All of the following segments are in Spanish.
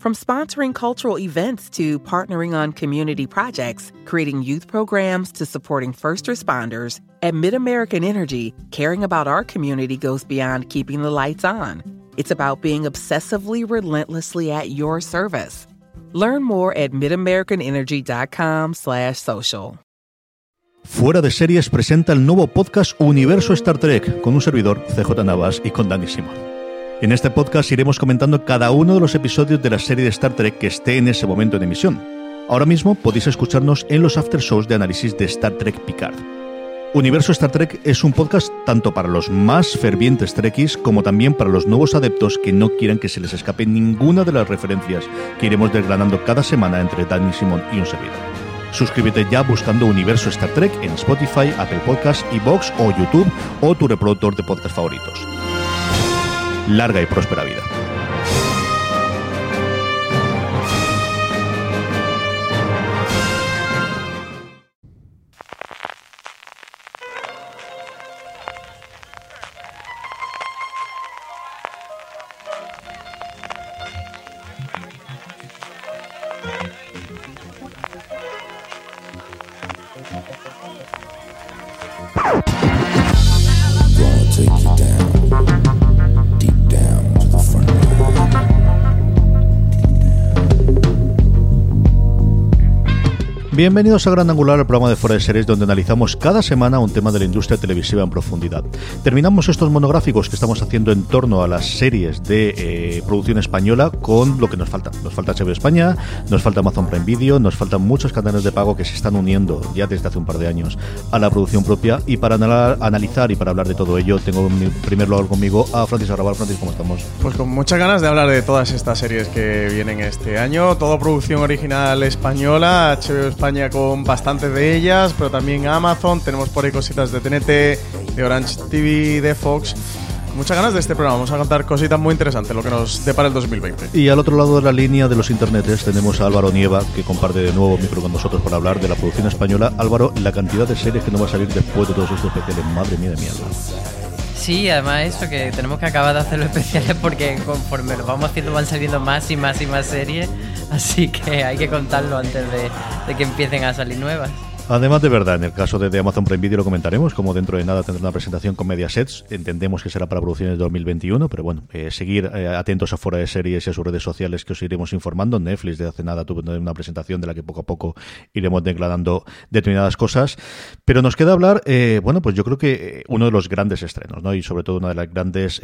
From sponsoring cultural events to partnering on community projects, creating youth programs to supporting first responders, at MidAmerican Energy, caring about our community goes beyond keeping the lights on. It's about being obsessively relentlessly at your service. Learn more at midamericanenergy.com/social. Fuera de series presenta el nuevo podcast Universo Star Trek con un servidor CJ Navas y con Dani Simón. En este podcast iremos comentando cada uno de los episodios de la serie de Star Trek que esté en ese momento en emisión. Ahora mismo podéis escucharnos en los after shows de análisis de Star Trek Picard. Universo Star Trek es un podcast tanto para los más fervientes Trekkies como también para los nuevos adeptos que no quieran que se les escape ninguna de las referencias que iremos desgranando cada semana entre Danny Simon y un servidor. Suscríbete ya buscando Universo Star Trek en Spotify, Apple Podcasts, Evox o YouTube o tu reproductor de podcast favoritos larga y próspera vida. Bienvenidos a Gran Angular, el programa de Fuera de Series, donde analizamos cada semana un tema de la industria televisiva en profundidad. Terminamos estos monográficos que estamos haciendo en torno a las series de eh, producción española con lo que nos falta. Nos falta HBO España, nos falta Amazon Prime Video, nos faltan muchos canales de pago que se están uniendo ya desde hace un par de años a la producción propia. Y para analizar y para hablar de todo ello, tengo en primer lugar conmigo a Francis Arrabal. Francis, ¿cómo estamos? Pues con muchas ganas de hablar de todas estas series que vienen este año. Todo producción original española, HBO España con bastantes de ellas, pero también Amazon. Tenemos por ahí cositas de TNT, de Orange TV, de Fox. Muchas ganas de este programa. Vamos a contar cositas muy interesantes, lo que nos depara el 2020. Y al otro lado de la línea de los internetes tenemos a Álvaro Nieva, que comparte de nuevo micro con nosotros para hablar de la producción española. Álvaro, la cantidad de series que no va a salir después de todos estos especiales, madre mía de mierda. Sí, además eso, que tenemos que acabar de hacer los especiales porque conforme lo vamos haciendo van saliendo más y más y más series, así que hay que contarlo antes de que empiecen a salir nuevas. Además de verdad, en el caso de, Amazon Prime Video lo comentaremos, como dentro de nada tendrá una presentación con Mediasets, entendemos que será para producciones de 2021, pero bueno, eh, seguir eh, atentos a fuera de series y a sus redes sociales que os iremos informando. Netflix de hace nada tuvo una presentación de la que poco a poco iremos declarando determinadas cosas, pero nos queda hablar, eh, bueno, pues yo creo que uno de los grandes estrenos, ¿no? Y sobre todo uno de los grandes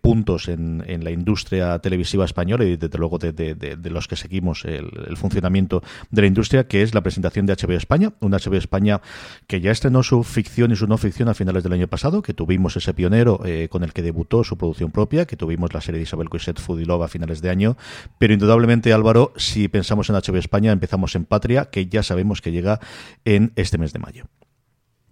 puntos en, la industria televisiva española y desde luego de, los que seguimos el, el, funcionamiento de la industria, que es la presentación de HBO España, una HBO España, que ya estrenó su ficción y su no ficción a finales del año pasado, que tuvimos ese pionero eh, con el que debutó su producción propia, que tuvimos la serie de Isabel Coixet, Love a finales de año, pero indudablemente Álvaro, si pensamos en HBO España, empezamos en Patria, que ya sabemos que llega en este mes de mayo.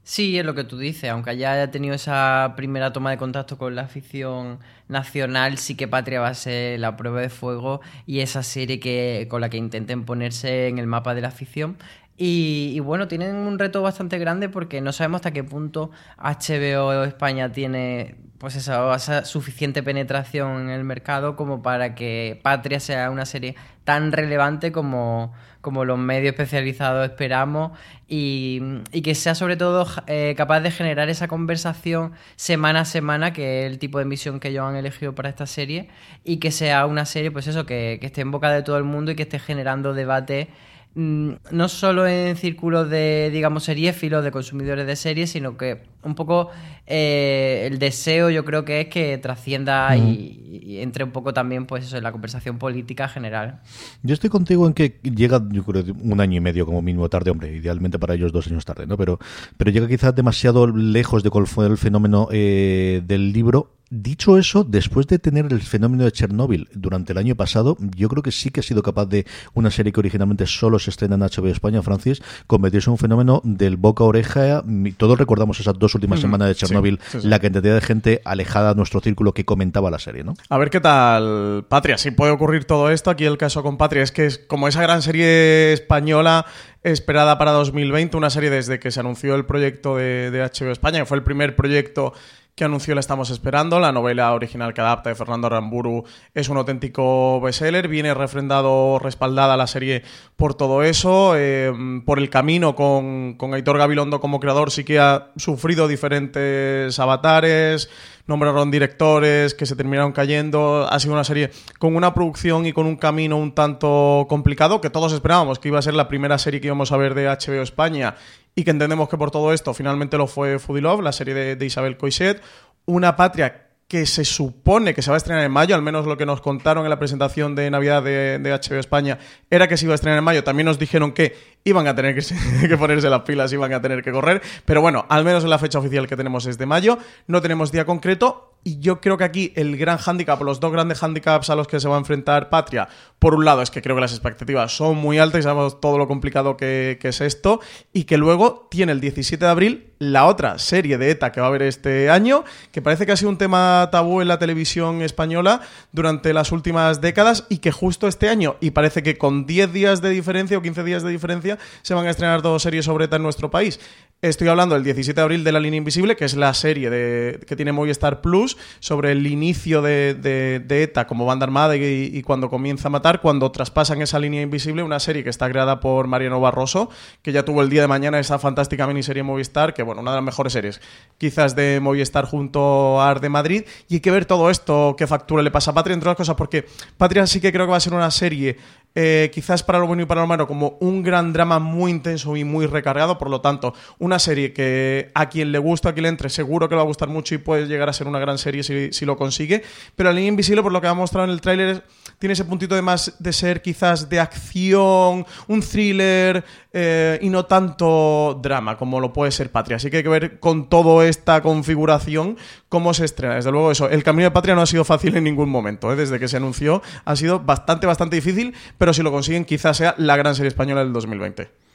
Sí, es lo que tú dices, aunque haya tenido esa primera toma de contacto con la ficción nacional, sí que Patria va a ser la prueba de fuego y esa serie que, con la que intenten ponerse en el mapa de la ficción. Y, bueno, tienen un reto bastante grande porque no sabemos hasta qué punto HBO España tiene pues esa, suficiente penetración en el mercado como para que Patria sea una serie tan relevante como, como los medios especializados esperamos y, que sea sobre todo eh, capaz de generar esa conversación semana a semana, que es el tipo de emisión que ellos han elegido para esta serie, y que sea una serie, pues eso, que, esté en boca de todo el mundo y que esté generando debate no solo en círculos de, digamos, seriéfilos, de consumidores de series, sino que un poco eh, el deseo yo creo que es que trascienda y, entre un poco también pues eso, en la conversación política general. Yo estoy contigo en que llega, yo creo, un año y medio como mínimo tarde, hombre, idealmente para ellos dos años tarde, ¿no? Pero, pero llega quizás demasiado lejos de cuál fue el fenómeno eh, del libro Dicho eso, después de tener el fenómeno de Chernóbil durante el año pasado, yo creo que sí que ha sido capaz de una serie que originalmente solo se estrena en HBO España, Francis, convertirse en un fenómeno del boca a oreja. Todos recordamos esas dos últimas semanas de Chernóbil, la cantidad de gente alejada de nuestro círculo que comentaba la serie, ¿no? A ver qué tal, Patria. Si puede ocurrir todo esto, aquí el caso con Patria es que es como esa gran serie española esperada para 2020, una serie desde que se anunció el proyecto de, de HBO España, que fue el primer proyecto que anunció la estamos esperando. La novela original que adapta de Fernando Aramburu es un auténtico bestseller. Viene refrendado, respaldada la serie por todo eso. Eh, por el camino con, con Aitor Gabilondo como creador sí que ha sufrido diferentes avatares nombraron directores que se terminaron cayendo. Ha sido una serie con una producción y con un camino un tanto complicado que todos esperábamos que iba a ser la primera serie que íbamos a ver de HBO España y que entendemos que por todo esto finalmente lo fue Fudilov, la serie de, Isabel Coixet, una patria que se supone que se va a estrenar en mayo, al menos lo que nos contaron en la presentación de Navidad de, de HBO España era que se iba a estrenar en mayo. También nos dijeron que iban a tener que, ponerse las pilas, iban a tener que correr. Pero bueno, al menos en la fecha oficial que tenemos es de mayo. No tenemos día concreto. Y yo creo que aquí el gran hándicap, los dos grandes hándicaps a los que se va a enfrentar Patria, por un lado es que creo que las expectativas son muy altas y sabemos todo lo complicado que, que es esto. Y que luego tiene el 17 de abril la otra serie de ETA que va a haber este año, que parece que ha sido un tema tabú en la televisión española durante las últimas décadas y que justo este año, y parece que con 10 días de diferencia o 15 días de diferencia, se van a estrenar dos series sobre ETA en nuestro país. Estoy hablando del 17 de abril de La Línea Invisible, que es la serie de, que tiene Movistar Plus sobre el inicio de, ETA como banda armada y, cuando comienza a matar, cuando traspasan esa línea invisible, una serie que está creada por Mariano Barroso, que ya tuvo el día de mañana esa fantástica miniserie Movistar, que bueno, una de las mejores series quizás de Movistar junto a Ar de Madrid, y hay que ver todo esto, qué factura le pasa a Patria, entre otras cosas, porque Patria sí que creo que va a ser una serie eh, quizás para lo bueno y para lo malo, como un gran drama muy intenso y muy recargado. Por lo tanto, una serie que a quien le gusta, a quien le entre, seguro que le va a gustar mucho y puede llegar a ser una gran serie si, lo consigue. Pero La línea invisible, por lo que ha mostrado en el tráiler, tiene ese puntito de más de ser quizás de acción, un thriller eh, y no tanto drama como lo puede ser Patria. Así que hay que ver con toda esta configuración cómo se estrena. Desde luego eso, el camino de Patria no ha sido fácil en ningún momento. ¿eh? Desde que se anunció ha sido bastante, bastante difícil, pero si lo consiguen quizás sea la gran serie española del 2020.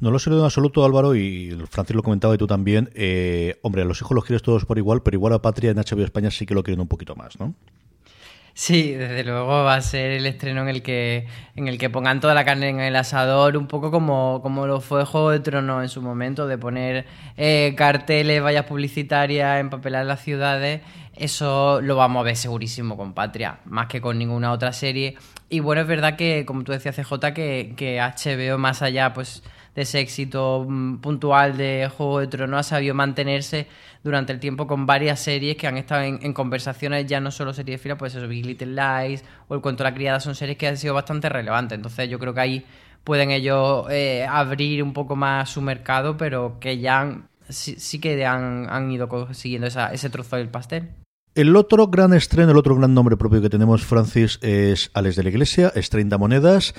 No lo sé en absoluto, Álvaro, y Francis lo comentaba y tú también. Eh, hombre, a los hijos los quieres todos por igual, pero igual a Patria en HBO España sí que lo quieren un poquito más, ¿no? Sí, desde luego va a ser el estreno en el que, en el que pongan toda la carne en el asador, un poco como, como lo fue Juego de Tronos en su momento, de poner eh, carteles, vallas publicitarias, empapelar las ciudades. Eso lo vamos a ver segurísimo con Patria, más que con ninguna otra serie. Y bueno, es verdad que, como tú decías, CJ, que, que HBO, más allá pues de ese éxito mm, puntual de Juego de Tronos, ha sabido mantenerse durante el tiempo con varias series que han estado en, conversaciones, ya no solo series de fila, pues eso, Big Little Lies o El Cuento de la Criada, son series que han sido bastante relevantes. Entonces yo creo que ahí pueden ellos eh, abrir un poco más su mercado, pero que ya sí, que han, han ido consiguiendo esa, ese trozo del pastel. El otro gran estreno, el otro gran nombre propio que tenemos, Francis, es Alex de la Iglesia, es 30 monedas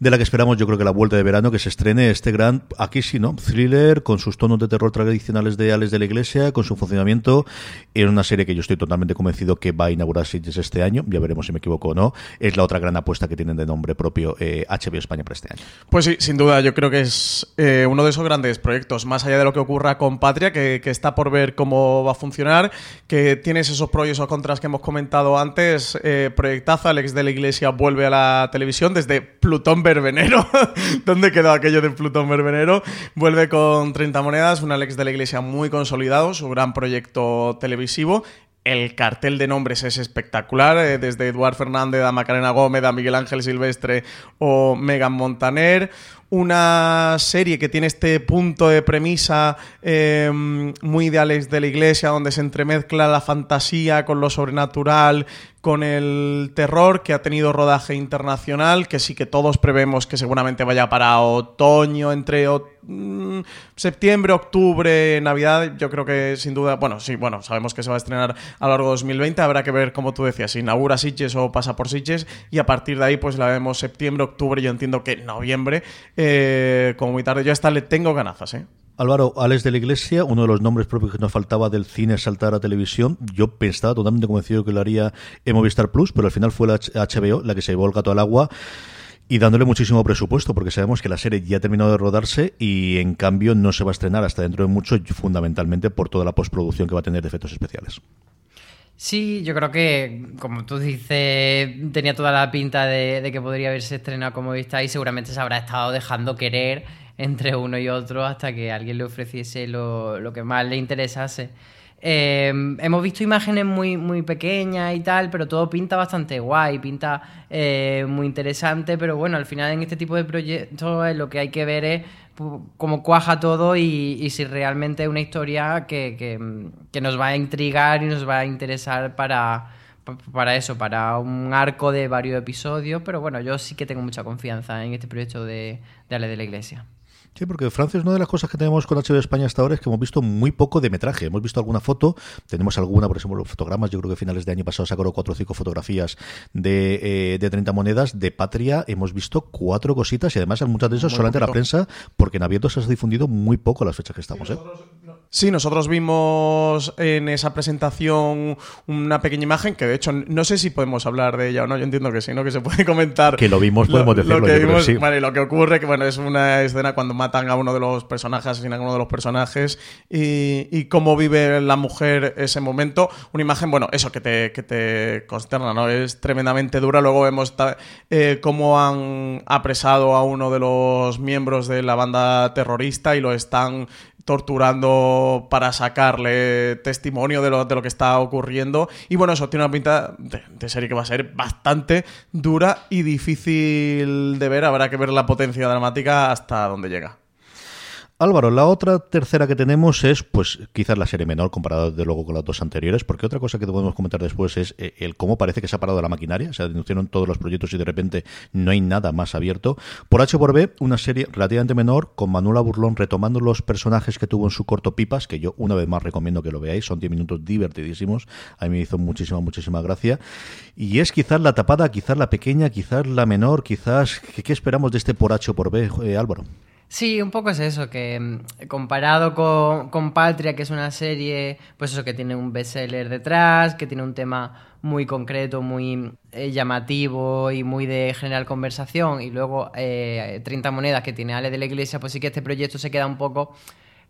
de la que esperamos yo creo que la vuelta de verano, que se estrene este gran, aquí sí, ¿no? Thriller, con sus tonos de terror tradicionales de Alex de la Iglesia, con su funcionamiento, en una serie que yo estoy totalmente convencido que va a inaugurar Sitges este año, ya veremos si me equivoco o no, es la otra gran apuesta que tienen de nombre propio eh, HBO España para este año. Pues sí, sin duda, yo creo que es eh, uno de esos grandes proyectos, más allá de lo que ocurra con Patria, que, está por ver cómo va a funcionar, que tienes esos pros y esos contras que hemos comentado antes, eh, proyectazo, Alex de la Iglesia vuelve a la televisión desde Plutón Verbenero. ¿Dónde quedó aquello de Plutón Verbenero? Vuelve con 30 monedas, un Alex de la Iglesia muy consolidado, su gran proyecto televisivo. El cartel de nombres es espectacular, eh, desde Eduard Fernández a Macarena Gómez, a Miguel Ángel Silvestre o Megan Montaner una serie que tiene este punto de premisa eh, muy de Alex de la Iglesia, donde se entremezcla la fantasía con lo sobrenatural, con el terror, que ha tenido rodaje internacional, que sí que todos prevemos que seguramente vaya para otoño, entre mm, septiembre, octubre, Navidad. Yo creo que sin duda, bueno, sí, bueno, sabemos que se va a estrenar a lo largo de 2020. Habrá que ver, como tú decías, si inaugura Sitges o pasa por Sitges, y a partir de ahí, pues la vemos septiembre, octubre. Yo entiendo que noviembre, eh, como muy tarde. Yo hasta le tengo ganazas, ¿eh? Álvaro, Alex de la Iglesia, uno de los nombres propios que nos faltaba del cine saltar a televisión. Yo pensaba totalmente convencido que lo haría en Movistar Plus, pero al final fue la HBO la que se llevó el gato al agua y dándole muchísimo presupuesto, porque sabemos que la serie ya ha terminado de rodarse y en cambio no se va a estrenar hasta dentro de mucho, fundamentalmente por toda la postproducción que va a tener de efectos especiales. Sí, yo creo que, como tú dices, tenía toda la pinta de, que podría haberse estrenado como vista y seguramente se habrá estado dejando querer entre uno y otro hasta que alguien le ofreciese lo, que más le interesase. Em, hemos visto imágenes muy, muy pequeñas y tal, pero todo pinta bastante guay, pinta eh, muy interesante, pero bueno, al final en este tipo de proyectos lo que hay que ver es cómo cuaja todo y, si realmente es una historia que, nos va a intrigar y nos va a interesar para, para eso, para un arco de varios episodios, pero bueno, yo sí que tengo mucha confianza en este proyecto de, de Ale de la Iglesia. Sí, porque Francia es una de las cosas que tenemos con HBO España hasta ahora es que hemos visto muy poco de metraje. Hemos visto alguna foto, tenemos alguna, por ejemplo, fotogramas. Yo creo que a finales de año pasado sacaron cuatro o cinco fotografías de, eh, de 30 monedas. De Patria hemos visto cuatro cositas y además muchas de esas solamente la prensa, porque en abierto se ha difundido muy poco las fechas que estamos. ¿eh? Sí, nosotros vimos en esa presentación una pequeña imagen que de hecho no sé si podemos hablar de ella o no, yo entiendo que sí, ¿no? Que se puede comentar. Que lo vimos, podemos decirlo. Lo que vimos, vale, lo que ocurre que bueno, es una escena cuando matan a uno de los personajes, asesinan a uno de los personajes y, cómo vive la mujer ese momento. Una imagen, bueno, eso que te, consterna, ¿no? Es tremendamente dura. Luego vemos eh, cómo han apresado a uno de los miembros de la banda terrorista y lo están torturando para sacarle testimonio de lo, de lo que está ocurriendo. Y bueno, eso tiene una pinta de, serie que va a ser bastante dura y difícil de ver. Habrá que ver la potencia dramática hasta dónde llega. Álvaro, la otra tercera que tenemos es, pues, quizás la serie menor comparada de luego con las dos anteriores, porque otra cosa que podemos comentar después es eh, el cómo parece que se ha parado la maquinaria, se denunciaron todos los proyectos y de repente no hay nada más abierto. Por H por B, una serie relativamente menor con Manuela Burlón retomando los personajes que tuvo en su corto Pipas, que yo una vez más recomiendo que lo veáis, son 10 minutos divertidísimos, a mí me hizo muchísima, muchísima gracia. Y es quizás la tapada, quizás la pequeña, quizás la menor, quizás... ¿Qué, esperamos de este por H por B, eh, Álvaro? Sí, un poco es eso, que mm, comparado con, Patria, que es una serie, pues eso, que tiene un bestseller detrás, que tiene un tema muy concreto, muy eh, llamativo y muy de general conversación, y luego eh, 30 monedas que tiene Ale de la Iglesia, pues sí que este proyecto se queda un poco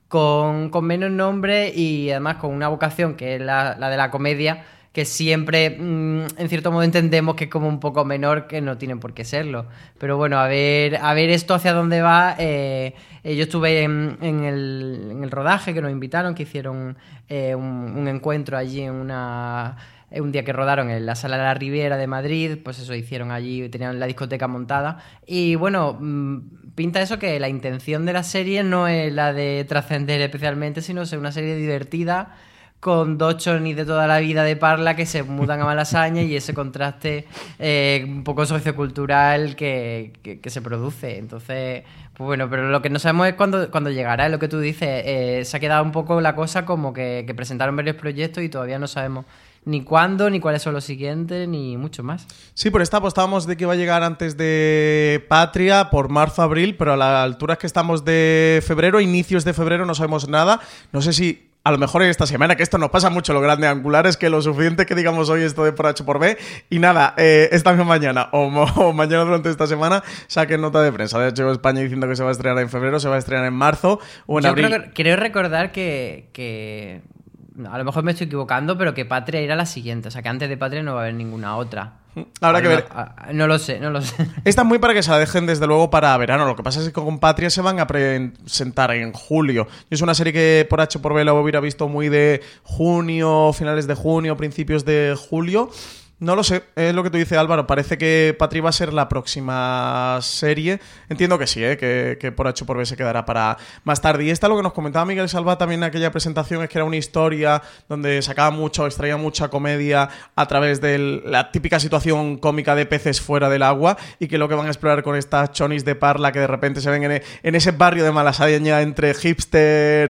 con, menos nombre y además con una vocación que es la, la de la comedia, que siempre, mm, en cierto modo, entendemos que es como un poco menor, que no tienen por qué serlo. Pero bueno, a ver, a ver esto hacia dónde va. Eh, eh, yo estuve en, el, rodaje que nos invitaron, que hicieron eh, un, encuentro allí en una un día que rodaron en la sala de la Riviera de Madrid, pues eso hicieron allí, tenían la discoteca montada. Y bueno, mm, pinta eso que la intención de la serie no es la de trascender especialmente, sino ser una serie divertida con dos chonis de toda la vida de Parla que se mudan a Malasaña y ese contraste eh, un poco sociocultural que, que, se produce. Entonces, pues bueno, pero lo que no sabemos es cuándo, cuando llegará, es lo que tú dices. Eh, se ha quedado un poco la cosa como que, que presentaron varios proyectos y todavía no sabemos ni cuándo, ni cuáles son los siguientes, ni mucho más. Sí, por esta apostábamos de que iba a llegar antes de Patria, por marzo, abril, pero a la altura que estamos de febrero, inicios de febrero, no sabemos nada. No sé si a lo mejor en esta semana, que esto nos pasa mucho, lo grande angular es que lo suficiente que digamos hoy esto de por H por B, y nada, eh, esta misma mañana o, mañana durante esta semana saquen nota de prensa. De hecho, España diciendo que se va a estrenar en febrero, se va a estrenar en marzo o en abril. Creo, creo recordar que, que, a lo mejor me estoy equivocando, pero que Patria era la siguiente, o sea que antes de Patria no va a haber ninguna otra. Habrá que ver. No, lo sé, no lo sé. Está muy para que se la dejen desde luego para verano. Lo que pasa es que con Patria se van a presentar en julio. Es una serie que por H por B lo hubiera visto muy de junio, finales de junio, principios de julio. No lo sé, es lo que tú dices Álvaro, parece que Patri va a ser la próxima serie. Entiendo que sí, ¿eh? que, por H por B se quedará para más tarde. Y esta lo que nos comentaba Miguel Salva también en aquella presentación es que era una historia donde sacaba mucho, extraía mucha comedia a través de la típica situación cómica de peces fuera del agua y que lo que van a explorar con estas chonis de parla que de repente se ven en, en ese barrio de Malasaña entre hipster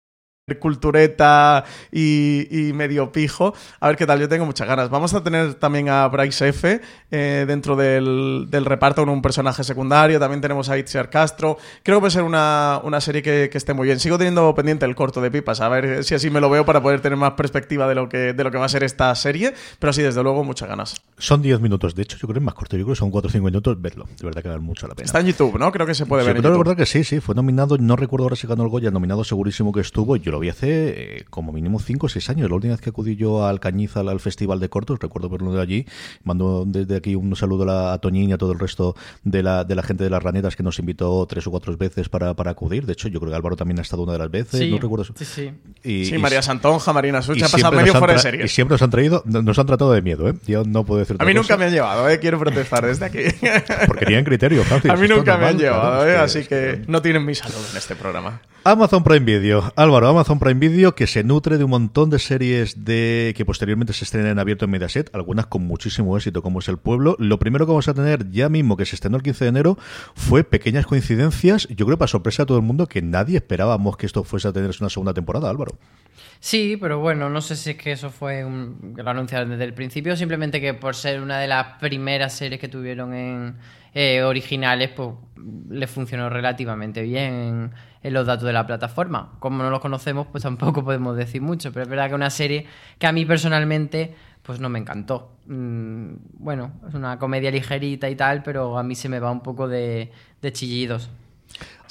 cultureta y, medio pijo. A ver qué tal, yo tengo muchas ganas. Vamos a tener también a Bryce F. Eh, dentro del, reparto con un personaje secundario. También tenemos a Itziar Castro. Creo que puede ser una, serie que, esté muy bien. Sigo teniendo pendiente el corto de pipas, a ver si así me lo veo para poder tener más perspectiva de lo que, de lo que va a ser esta serie. Pero sí, desde luego, muchas ganas. Son 10 minutos, de hecho, yo creo que es más corto. Yo creo que son 4 o 5 minutos verlo. De verdad que vale mucho la pena. Está en YouTube, ¿no? Creo que se puede ver. En YouTube. que sí, sí. Fue nominado, no recuerdo ahora si ganó el Goya, nominado segurísimo que estuvo. Yo lo vi hace eh, como mínimo 5 o 6 años. La última vez que acudí yo al Cañiza, al Festival de Cortos, recuerdo verlo de allí. Mando desde aquí un saludo a, Toñín y a todo el resto de la, de la gente de las ranetas que nos invitó tres o cuatro veces para, para acudir. De hecho, yo creo que Álvaro también ha estado una de las veces. no recuerdo. Sí, sí. Y, sí, María Santonja, Marina Sucha, ha pasado medio fuera de serie. Y siempre nos han traído, nos han tratado de miedo, ¿eh? Yo no puedo decir A mí nunca me han llevado, ¿eh? Quiero protestar desde aquí. Porque tienen criterio, Francis. A mí nunca me han llevado, ¿eh? Así que no tienen mi salud en este programa. Amazon Prime Video. Álvaro, Amazon Prime Video que se nutre de un montón de series de que posteriormente se estrenen en abierto en Mediaset, algunas con muchísimo éxito como es El Pueblo. Lo primero que vamos a tener ya mismo que se estrenó el 15 de enero fue pequeñas coincidencias, yo creo para sorpresa a todo el mundo que nadie esperábamos que esto fuese a tener una segunda temporada, Álvaro. Sí, pero bueno, no sé si es que eso fue un, lo anunciaron desde el principio, simplemente que por ser una de las primeras series que tuvieron en eh, originales, pues le funcionó relativamente bien en los datos de la plataforma. Como no los conocemos, pues tampoco podemos decir mucho, pero es verdad que una serie que a mí personalmente pues no me encantó. Mm, bueno, es una comedia ligerita y tal, pero a mí se me va un poco de, de chillidos.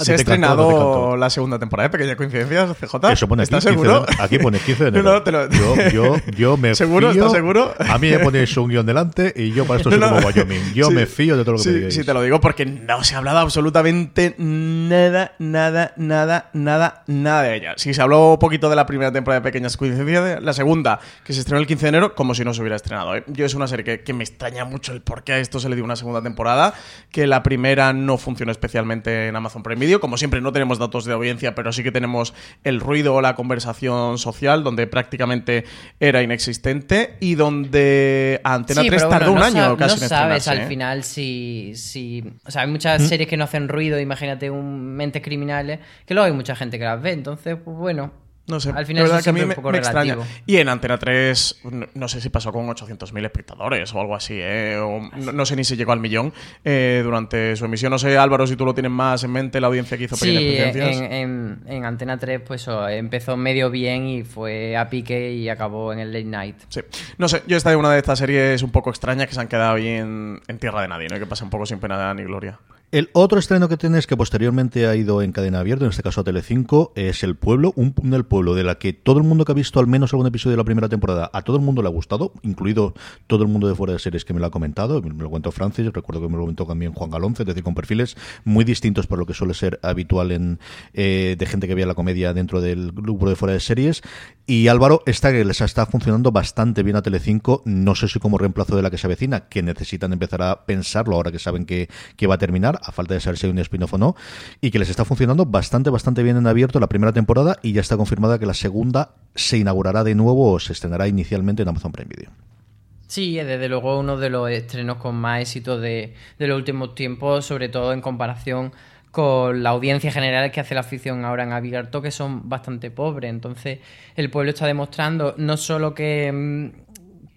Se ha estrenado la segunda temporada de Pequeñas Coincidencias, CJ. Eso pone ¿Estás seguro? aquí pone 15 de enero. No, te lo... yo, yo, yo me ¿Seguro? Fío, ¿Estás seguro? A mí me ponéis un guion delante y yo para esto soy como Wyoming. Yo me fío de todo lo que sí, digáis. Sí, te lo digo porque no se ha hablado absolutamente nada, nada, nada, nada, nada de ella. Sí, se habló un poquito de la primera temporada de Pequeñas Coincidencias, la segunda, que se estrenó el 15 de enero, como si no se hubiera estrenado. ¿eh? Yo es una serie que, que me extraña mucho el por qué a esto se le dio una segunda temporada, que la primera no funcionó especialmente en Amazon Prime Como siempre, no tenemos datos de audiencia, pero sí que tenemos el ruido o la conversación social, donde prácticamente era inexistente y donde Antena 3 tardó un año casi no sabes al ¿eh? final si, si... O sea, hay muchas ¿Mm? series que no hacen ruido, imagínate un Mentes Criminales, que luego hay mucha gente que las ve, entonces, pues bueno... No sé, al final verdad que a mí me, extraña. Y en Antena 3, no, sé si pasó con 800.000 espectadores o algo así, ¿eh? no, sé ni si llegó al millón eh, durante su emisión. No sé, Álvaro, si tú lo tienes más en mente, la audiencia que hizo sí, en, en, Antena 3, pues empezó medio bien y fue a pique y acabó en el late night. Sí. No sé, yo esta es una de estas series un poco extrañas que se han quedado ahí en, tierra de nadie, ¿no? que pasa un poco sin pena ni gloria. El otro estreno que tienes que posteriormente ha ido en cadena abierta, en este caso a Telecinco, es El Pueblo, un del pueblo de la que todo el mundo que ha visto al menos algún episodio de la primera temporada, a todo el mundo le ha gustado, incluido todo el mundo de fuera de series que me lo ha comentado, me lo cuento Francis, recuerdo que me lo comentó también Juan Galonce, es decir, con perfiles muy distintos por lo que suele ser habitual en eh, de gente que veía la comedia dentro del grupo de fuera de series. Y Álvaro, esta que les está funcionando bastante bien a Telecinco, no sé si como reemplazo de la que se avecina, que necesitan empezar a pensarlo ahora que saben que, que va a terminar a falta de saber si hay un spin-off o no, y que les está funcionando bastante, bastante bien en abierto la primera temporada y ya está confirmada que la segunda se inaugurará de nuevo o se estrenará inicialmente en Amazon Prime Video. Sí, es desde luego uno de los estrenos con más éxito de, de los últimos tiempos, sobre todo en comparación con la audiencia general que hace la afición ahora en abierto, que son bastante pobres. Entonces, el pueblo está demostrando no solo que mm,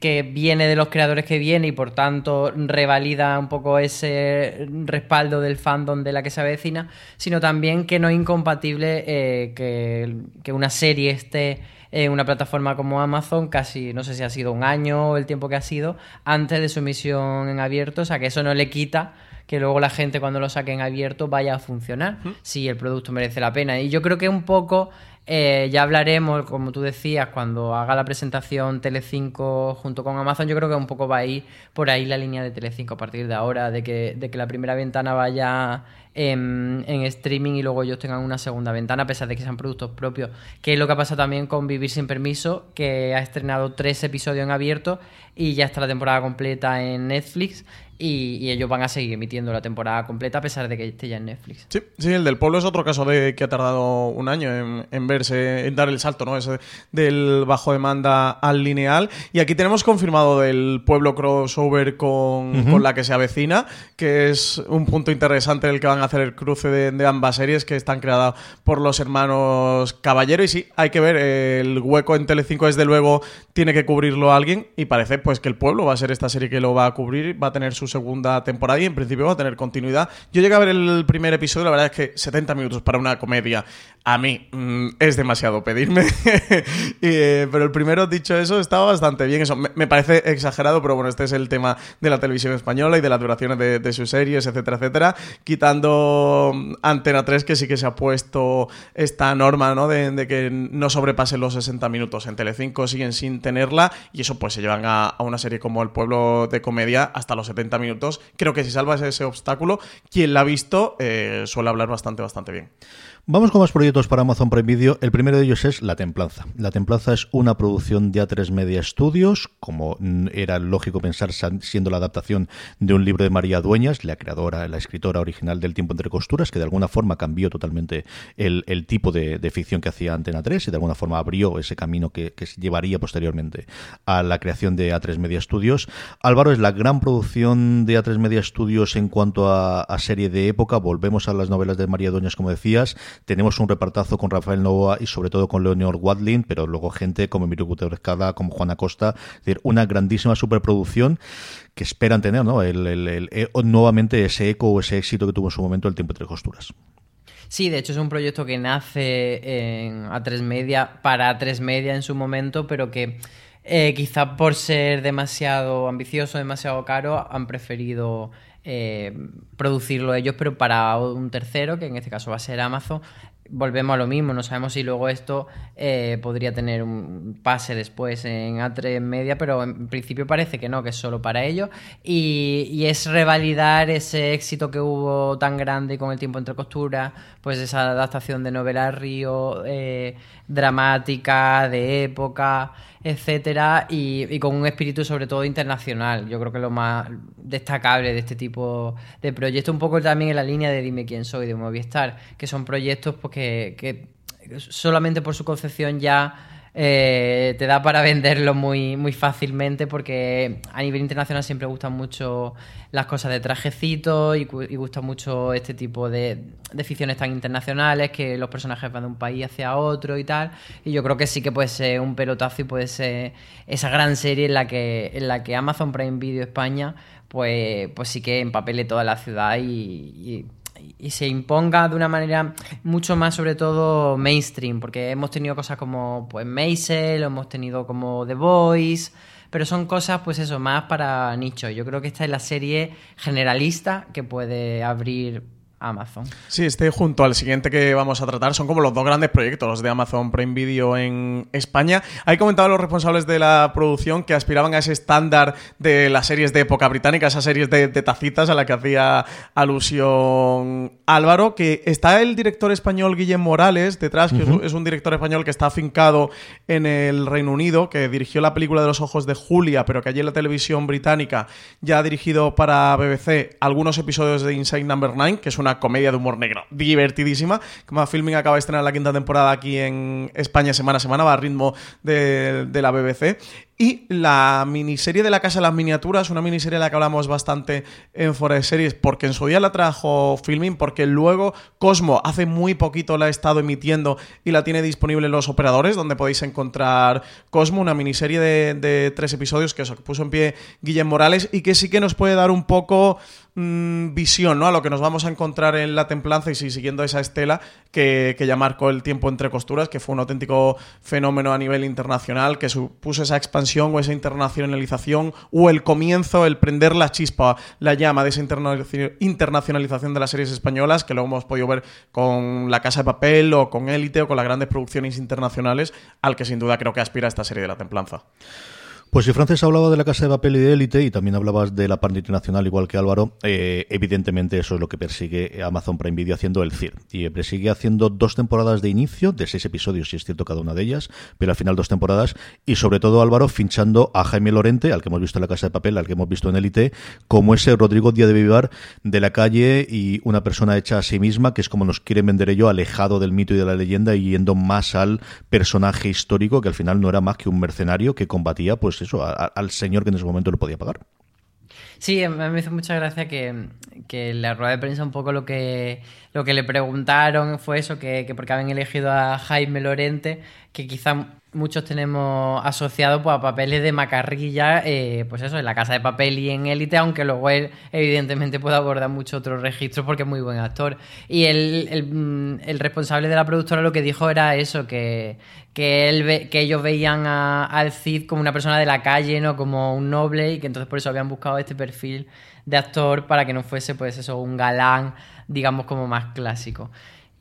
que viene de los creadores que viene y por tanto revalida un poco ese respaldo del fandom de la que se avecina, sino también que no es incompatible eh, que, una serie esté en una plataforma como Amazon casi, no sé si ha sido un año o el tiempo que ha sido, antes de su emisión en abierto, o sea que eso no le quita que luego la gente cuando lo saque en abierto vaya a funcionar, si el producto merece la pena. Y yo creo que un poco eh, ya hablaremos, como tú decías, cuando haga la presentación Telecinco junto con Amazon, yo creo que un poco va a ir por ahí la línea de Telecinco a partir de ahora, de que, de que la primera ventana vaya en, streaming y luego ellos tengan una segunda ventana, a pesar de que sean productos propios. Que es lo que ha pasado también con Vivir sin Permiso, que ha estrenado tres episodios en abierto y ya está la temporada completa en Netflix y, ellos van a seguir emitiendo la temporada completa a pesar de que esté ya en Netflix. Sí, sí, el del pueblo es otro caso de que ha tardado un año en, verse, en dar el salto, ¿no? Ese del bajo demanda al lineal. Y aquí tenemos confirmado del pueblo crossover con, la que se avecina, que es un punto interesante en el que van a hacer el cruce de, ambas series que están creadas por los hermanos Caballero. Y sí, hay que ver, el hueco en Telecinco desde luego tiene que cubrirlo alguien y parece pues que el pueblo va a ser esta serie que lo va a cubrir, va a tener su segunda temporada y en principio va a tener continuidad. Yo llegué a ver el primer episodio, la verdad es que 70 minutos para una comedia a mí mm, es demasiado pedirme. Eh, pero el primero, dicho eso, estaba bastante bien. Eso me, parece exagerado, pero bueno, este es el tema de la televisión española y de las duraciones de, sus series, etcétera, etcétera. Quitando mm, Antena 3, que sí que se ha puesto esta norma, ¿no? De, que no sobrepasen los 60 minutos. En Telecinco siguen sin tenerla y eso pues se llevan a, una serie como El Pueblo de Comedia hasta los 70 minutos. Creo que si salvas ese obstáculo, quien la ha visto eh, suele hablar bastante, bastante bien. Vamos con más proyectos para Amazon Prime Video. El primero de ellos es La Templanza. La Templanza es una producción de A3 Media Studios, como era lógico pensar siendo la adaptación de un libro de María Dueñas, la creadora, la escritora original del Tiempo entre Costuras, que de alguna forma cambió totalmente el, tipo de, ficción que hacía Antena 3 y de alguna forma abrió ese camino que, llevaría posteriormente a la creación de A3 Media Studios. Álvaro es la gran producción de A3 Media Studios en cuanto a serie de época. Volvemos a las novelas de María Dueñas, como decías tenemos un repartazo con Rafael Novoa y sobre todo con Leonor Wadlin, pero luego gente como Emilio Gutiérrez como Juana Costa, es decir, una grandísima superproducción que esperan tener, ¿no? El, eh, nuevamente ese eco o ese éxito que tuvo en su momento el tiempo entre costuras. Sí, de hecho es un proyecto que nace en A3 Media para A3 Media en su momento, pero que eh, quizá por ser demasiado ambicioso, demasiado caro, han preferido eh, producirlo ellos, pero para un tercero, que en este caso va a ser Amazon. Volvemos a lo mismo, no sabemos si luego esto eh, podría tener un pase después en A3 Media, pero en principio parece que no, que es solo para ellos. Y, es revalidar ese éxito que hubo tan grande con el tiempo entre costuras, pues esa adaptación de novela Río, eh, dramática, de época etcétera, y, con un espíritu sobre todo internacional. Yo creo que lo más destacable de este tipo de proyectos, un poco también en la línea de Dime quién soy de Movistar, que son proyectos pues, que, que solamente por su concepción ya eh, te da para venderlo muy, muy fácilmente porque a nivel internacional siempre gustan mucho las cosas de trajecito y, y gusta mucho este tipo de, de, ficciones tan internacionales que los personajes van de un país hacia otro y tal. Y yo creo que sí que puede ser un pelotazo y puede ser esa gran serie en la que, en la que Amazon Prime Video España pues, pues sí que empapele toda la ciudad y se imponga de una manera mucho más, sobre todo, mainstream, porque hemos tenido cosas como pues Maisel, hemos tenido como The Voice, pero son cosas, pues eso, más para nicho. Yo creo que esta es la serie generalista que puede abrir Amazon. Sí, este junto al siguiente que vamos a tratar son como los dos grandes proyectos los de Amazon Prime Video en España. Hay comentado los responsables de la producción que aspiraban a ese estándar de las series de época británica, esas series de, tacitas a la que hacía alusión Álvaro, que está el director español Guillermo Morales detrás, que es un director español que está afincado en el Reino Unido, que dirigió la película de los ojos de Julia, pero que allí en la televisión británica ya ha dirigido para BBC algunos episodios de Inside Number 9, que es una comedia de humor negro divertidísima. Como Filming acaba de estrenar la quinta temporada aquí en España semana a semana, va a ritmo de, de la BBC. Y la miniserie de La Casa de las Miniaturas, una miniserie de la que hablamos bastante en Fora de Series, porque en su día la trajo Filming, porque luego Cosmo hace muy poquito la ha estado emitiendo y la tiene disponible en los operadores, donde podéis encontrar Cosmo, una miniserie de, tres episodios que, puso en pie Guillem Morales y que sí que nos puede dar un poco mm, visión ¿no? a lo que nos vamos a encontrar en la templanza y siguiendo esa estela que, que ya marcó el tiempo entre costuras, que fue un auténtico fenómeno a nivel internacional, que supuso esa expansión o esa internacionalización o el comienzo, el prender la chispa, la llama de esa internacionalización de las series españolas, que lo hemos podido ver con La Casa de Papel o con Élite o con las grandes producciones internacionales, al que sin duda creo que aspira esta serie de la Templanza. Pues si Frances hablaba de la casa de papel y de élite y también hablabas de la parte internacional igual que Álvaro, eh, evidentemente eso es lo que persigue Amazon Prime Video haciendo el CIR. Y persigue haciendo dos temporadas de inicio, de seis episodios, si es cierto cada una de ellas, pero al final dos temporadas. Y sobre todo Álvaro finchando a Jaime Lorente, al que hemos visto en la casa de papel, al que hemos visto en élite, como ese Rodrigo Díaz de Vivar de la calle y una persona hecha a sí misma, que es como nos quieren vender ello, alejado del mito y de la leyenda y yendo más al personaje histórico, que al final no era más que un mercenario que combatía pues eso, al señor que en ese momento lo podía pagar. Sí, me hizo mucha gracia que, que la rueda de prensa un poco lo que, lo que le preguntaron fue eso, que, que porque habían elegido a Jaime Lorente, que quizá muchos tenemos asociado pues, a papeles de macarrilla, eh, pues eso, en la casa de papel y en élite, aunque luego él evidentemente puede abordar muchos otros registros porque es muy buen actor. Y el, el, mm, el responsable de la productora lo que dijo era eso, que, que, él que ellos veían a, al Cid como una persona de la calle, no como un noble, y que entonces por eso habían buscado este perfil de actor para que no fuese pues eso, un galán, digamos, como más clásico.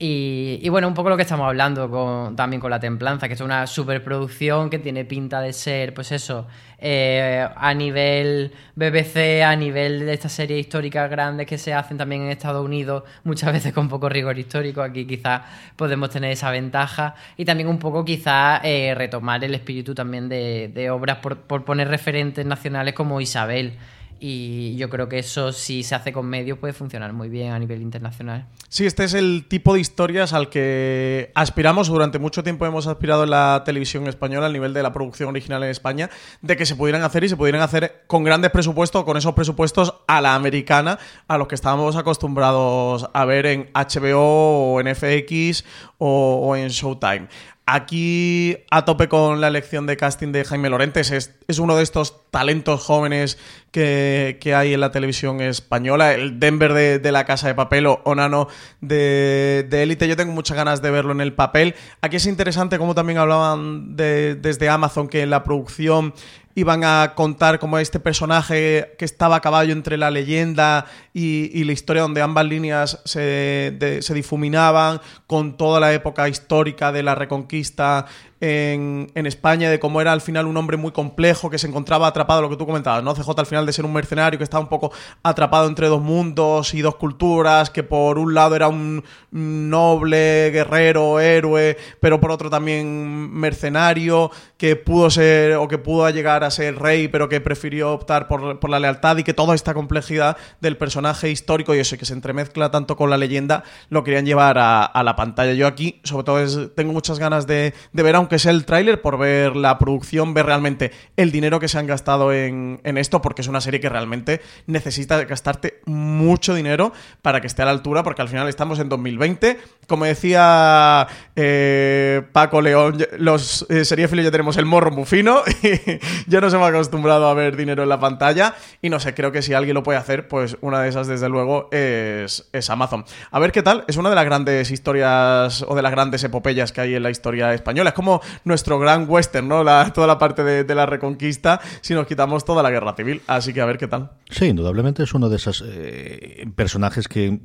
Y, bueno, un poco lo que estamos hablando con, también con La Templanza, que es una superproducción que tiene pinta de ser, pues eso, eh, a nivel BBC, a nivel de estas series históricas grandes que se hacen también en Estados Unidos, muchas veces con poco rigor histórico. Aquí quizás podemos tener esa ventaja. Y también un poco quizás eh, retomar el espíritu también de, de obras por, por poner referentes nacionales como Isabel y yo creo que eso si se hace con medios puede funcionar muy bien a nivel internacional. Sí, este es el tipo de historias al que aspiramos, durante mucho tiempo hemos aspirado en la televisión española, al nivel de la producción original en España, de que se pudieran hacer y se pudieran hacer con grandes presupuestos, con esos presupuestos a la americana, a los que estábamos acostumbrados a ver en HBO o en FX o, o en Showtime. Aquí a tope con la elección de casting de Jaime Lorentes. Es, es uno de estos talentos jóvenes que, que, hay en la televisión española. El Denver de, de la Casa de Papel o Onano de, de. Yo tengo muchas ganas de verlo en el papel. Aquí es interesante como también hablaban de, desde Amazon que la producción iban a contar como este personaje que estaba a caballo entre la leyenda y, la historia donde ambas líneas se, de, se, difuminaban con toda la época histórica de la reconquista en, España, de cómo era al final un hombre muy complejo que se encontraba atrapado, lo que tú comentabas, ¿no? CJ al final de ser un mercenario que estaba un poco atrapado entre dos mundos y dos culturas, que por un lado era un noble, guerrero, héroe, pero por otro también mercenario, que pudo ser o que pudo llegar a ser rey, pero que prefirió optar por, la lealtad y que toda esta complejidad del personaje histórico y eso, que se entremezcla tanto con la leyenda, lo querían llevar a, a la pantalla. Yo aquí, sobre todo, es, tengo muchas ganas de, de ver, aunque sea el tráiler, por ver la producción, ver realmente el dinero que se han gastado en, en, esto, porque es una serie que realmente necesita gastarte mucho dinero para que esté a la altura, porque al final estamos en 2020. Como decía eh, Paco León, los eh, ya tenemos el morro muy fino y ya nos hemos acostumbrado a ver dinero en la pantalla y no sé, creo que si alguien lo puede hacer, pues una de esas desde luego es, es Amazon. A ver qué tal, es una de las grandes historias o de las grandes epopeyas que hay en la historia española. Es como nuestro gran western, ¿no? Toda la parte de, la reconquista, si nos quitamos toda la guerra civil. Así que a ver qué tal. Sí, indudablemente es uno de esos eh, personajes que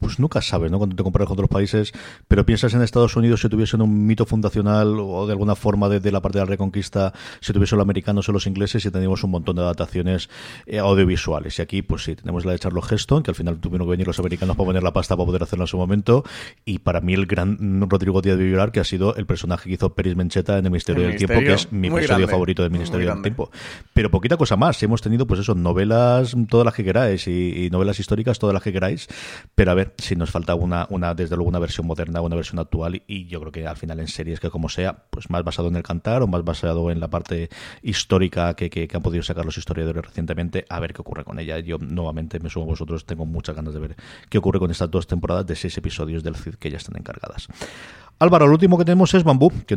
pues nunca sabes, ¿no? Cuando te comparas con otros países, pero piensas en Estados Unidos si tuviesen un mito fundacional o de alguna forma de, de la parte de la reconquista, si tuviesen los americanos o los ingleses, y teníamos un montón de adaptaciones eh, audiovisuales. Y aquí, pues sí, tenemos la de Charles Heston, que al final tuvieron que venir los americanos para poner la pasta para poder hacerlo en su momento, y para mí el gran Rodrigo Díaz de Vivar, que ha sido el personaje que hizo Peris Mencheta en El Ministerio el del Misterio, Tiempo, que es mi episodio grande, favorito del Ministerio del Tiempo. Pero poquita cosa más. Hemos tenido, pues eso, novelas, todas las que queráis, y, y novelas históricas, todas las que queráis. Pero a ver si nos falta una, una, desde luego, una versión moderna, una versión actual. Y yo creo que al final en series que, como sea, pues más basado en el cantar o más basado en la parte histórica que, que, que han podido sacar los historiadores recientemente, a ver qué ocurre con ella. Yo, nuevamente, me sumo a vosotros, tengo muchas ganas de ver qué ocurre con estas dos temporadas de seis episodios del CID que ya están encargadas. Álvaro, lo último que tenemos es Bambú, que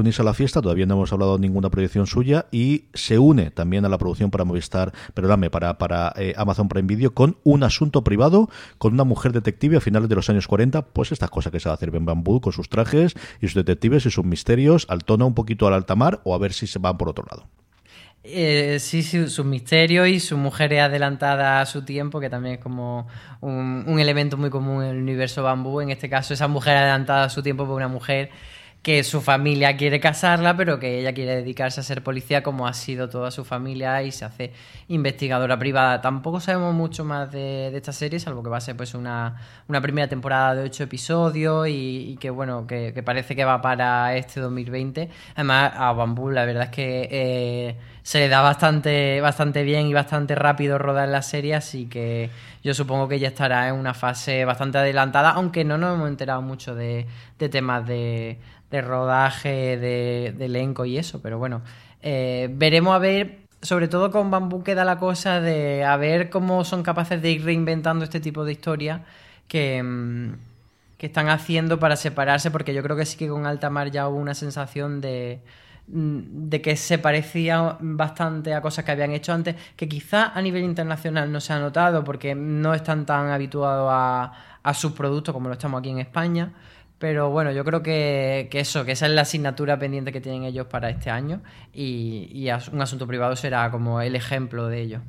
unirse a la fiesta, todavía no hemos hablado de ninguna proyección suya y se une también a la producción para Movistar, perdóname, para, para eh, Amazon Prime Video con un asunto privado, con una mujer detective a finales de los años 40, pues estas cosas que se va a hacer Ben Bamboo con sus trajes y sus detectives y sus misterios, al tono un poquito al alta mar o a ver si se van por otro lado. Eh, sí, sí, sus misterios y su mujer adelantada a su tiempo, que también es como un, un elemento muy común en el universo bambú. En este caso, esa mujer adelantada a su tiempo por una mujer que su familia quiere casarla, pero que ella quiere dedicarse a ser policía como ha sido toda su familia y se hace investigadora privada. Tampoco sabemos mucho más de, esta serie, salvo que va a ser pues una, una primera temporada de ocho episodios y, que bueno, que, parece que va para este 2020. Además, a Bambú la verdad es que eh, se le da bastante, bastante bien y bastante rápido rodar la serie, así que yo supongo que ya estará en una fase bastante adelantada, aunque no nos hemos enterado mucho de temas de de rodaje, de, elenco y eso, pero bueno, eh, veremos a ver, sobre todo con Bambú queda la cosa de a ver cómo son capaces de ir reinventando este tipo de historia que, mm, que están haciendo para separarse, porque yo creo que sí que con Alta Mar ya hubo una sensación de mm, de que se parecía bastante a cosas que habían hecho antes, que quizá a nivel internacional no se ha notado porque no están tan habituados a, a sus productos como lo estamos aquí en España, pero bueno, yo creo que, eso, que esa es la asignatura pendiente que tienen ellos para este año y, y un asunto privado será como el ejemplo de ello.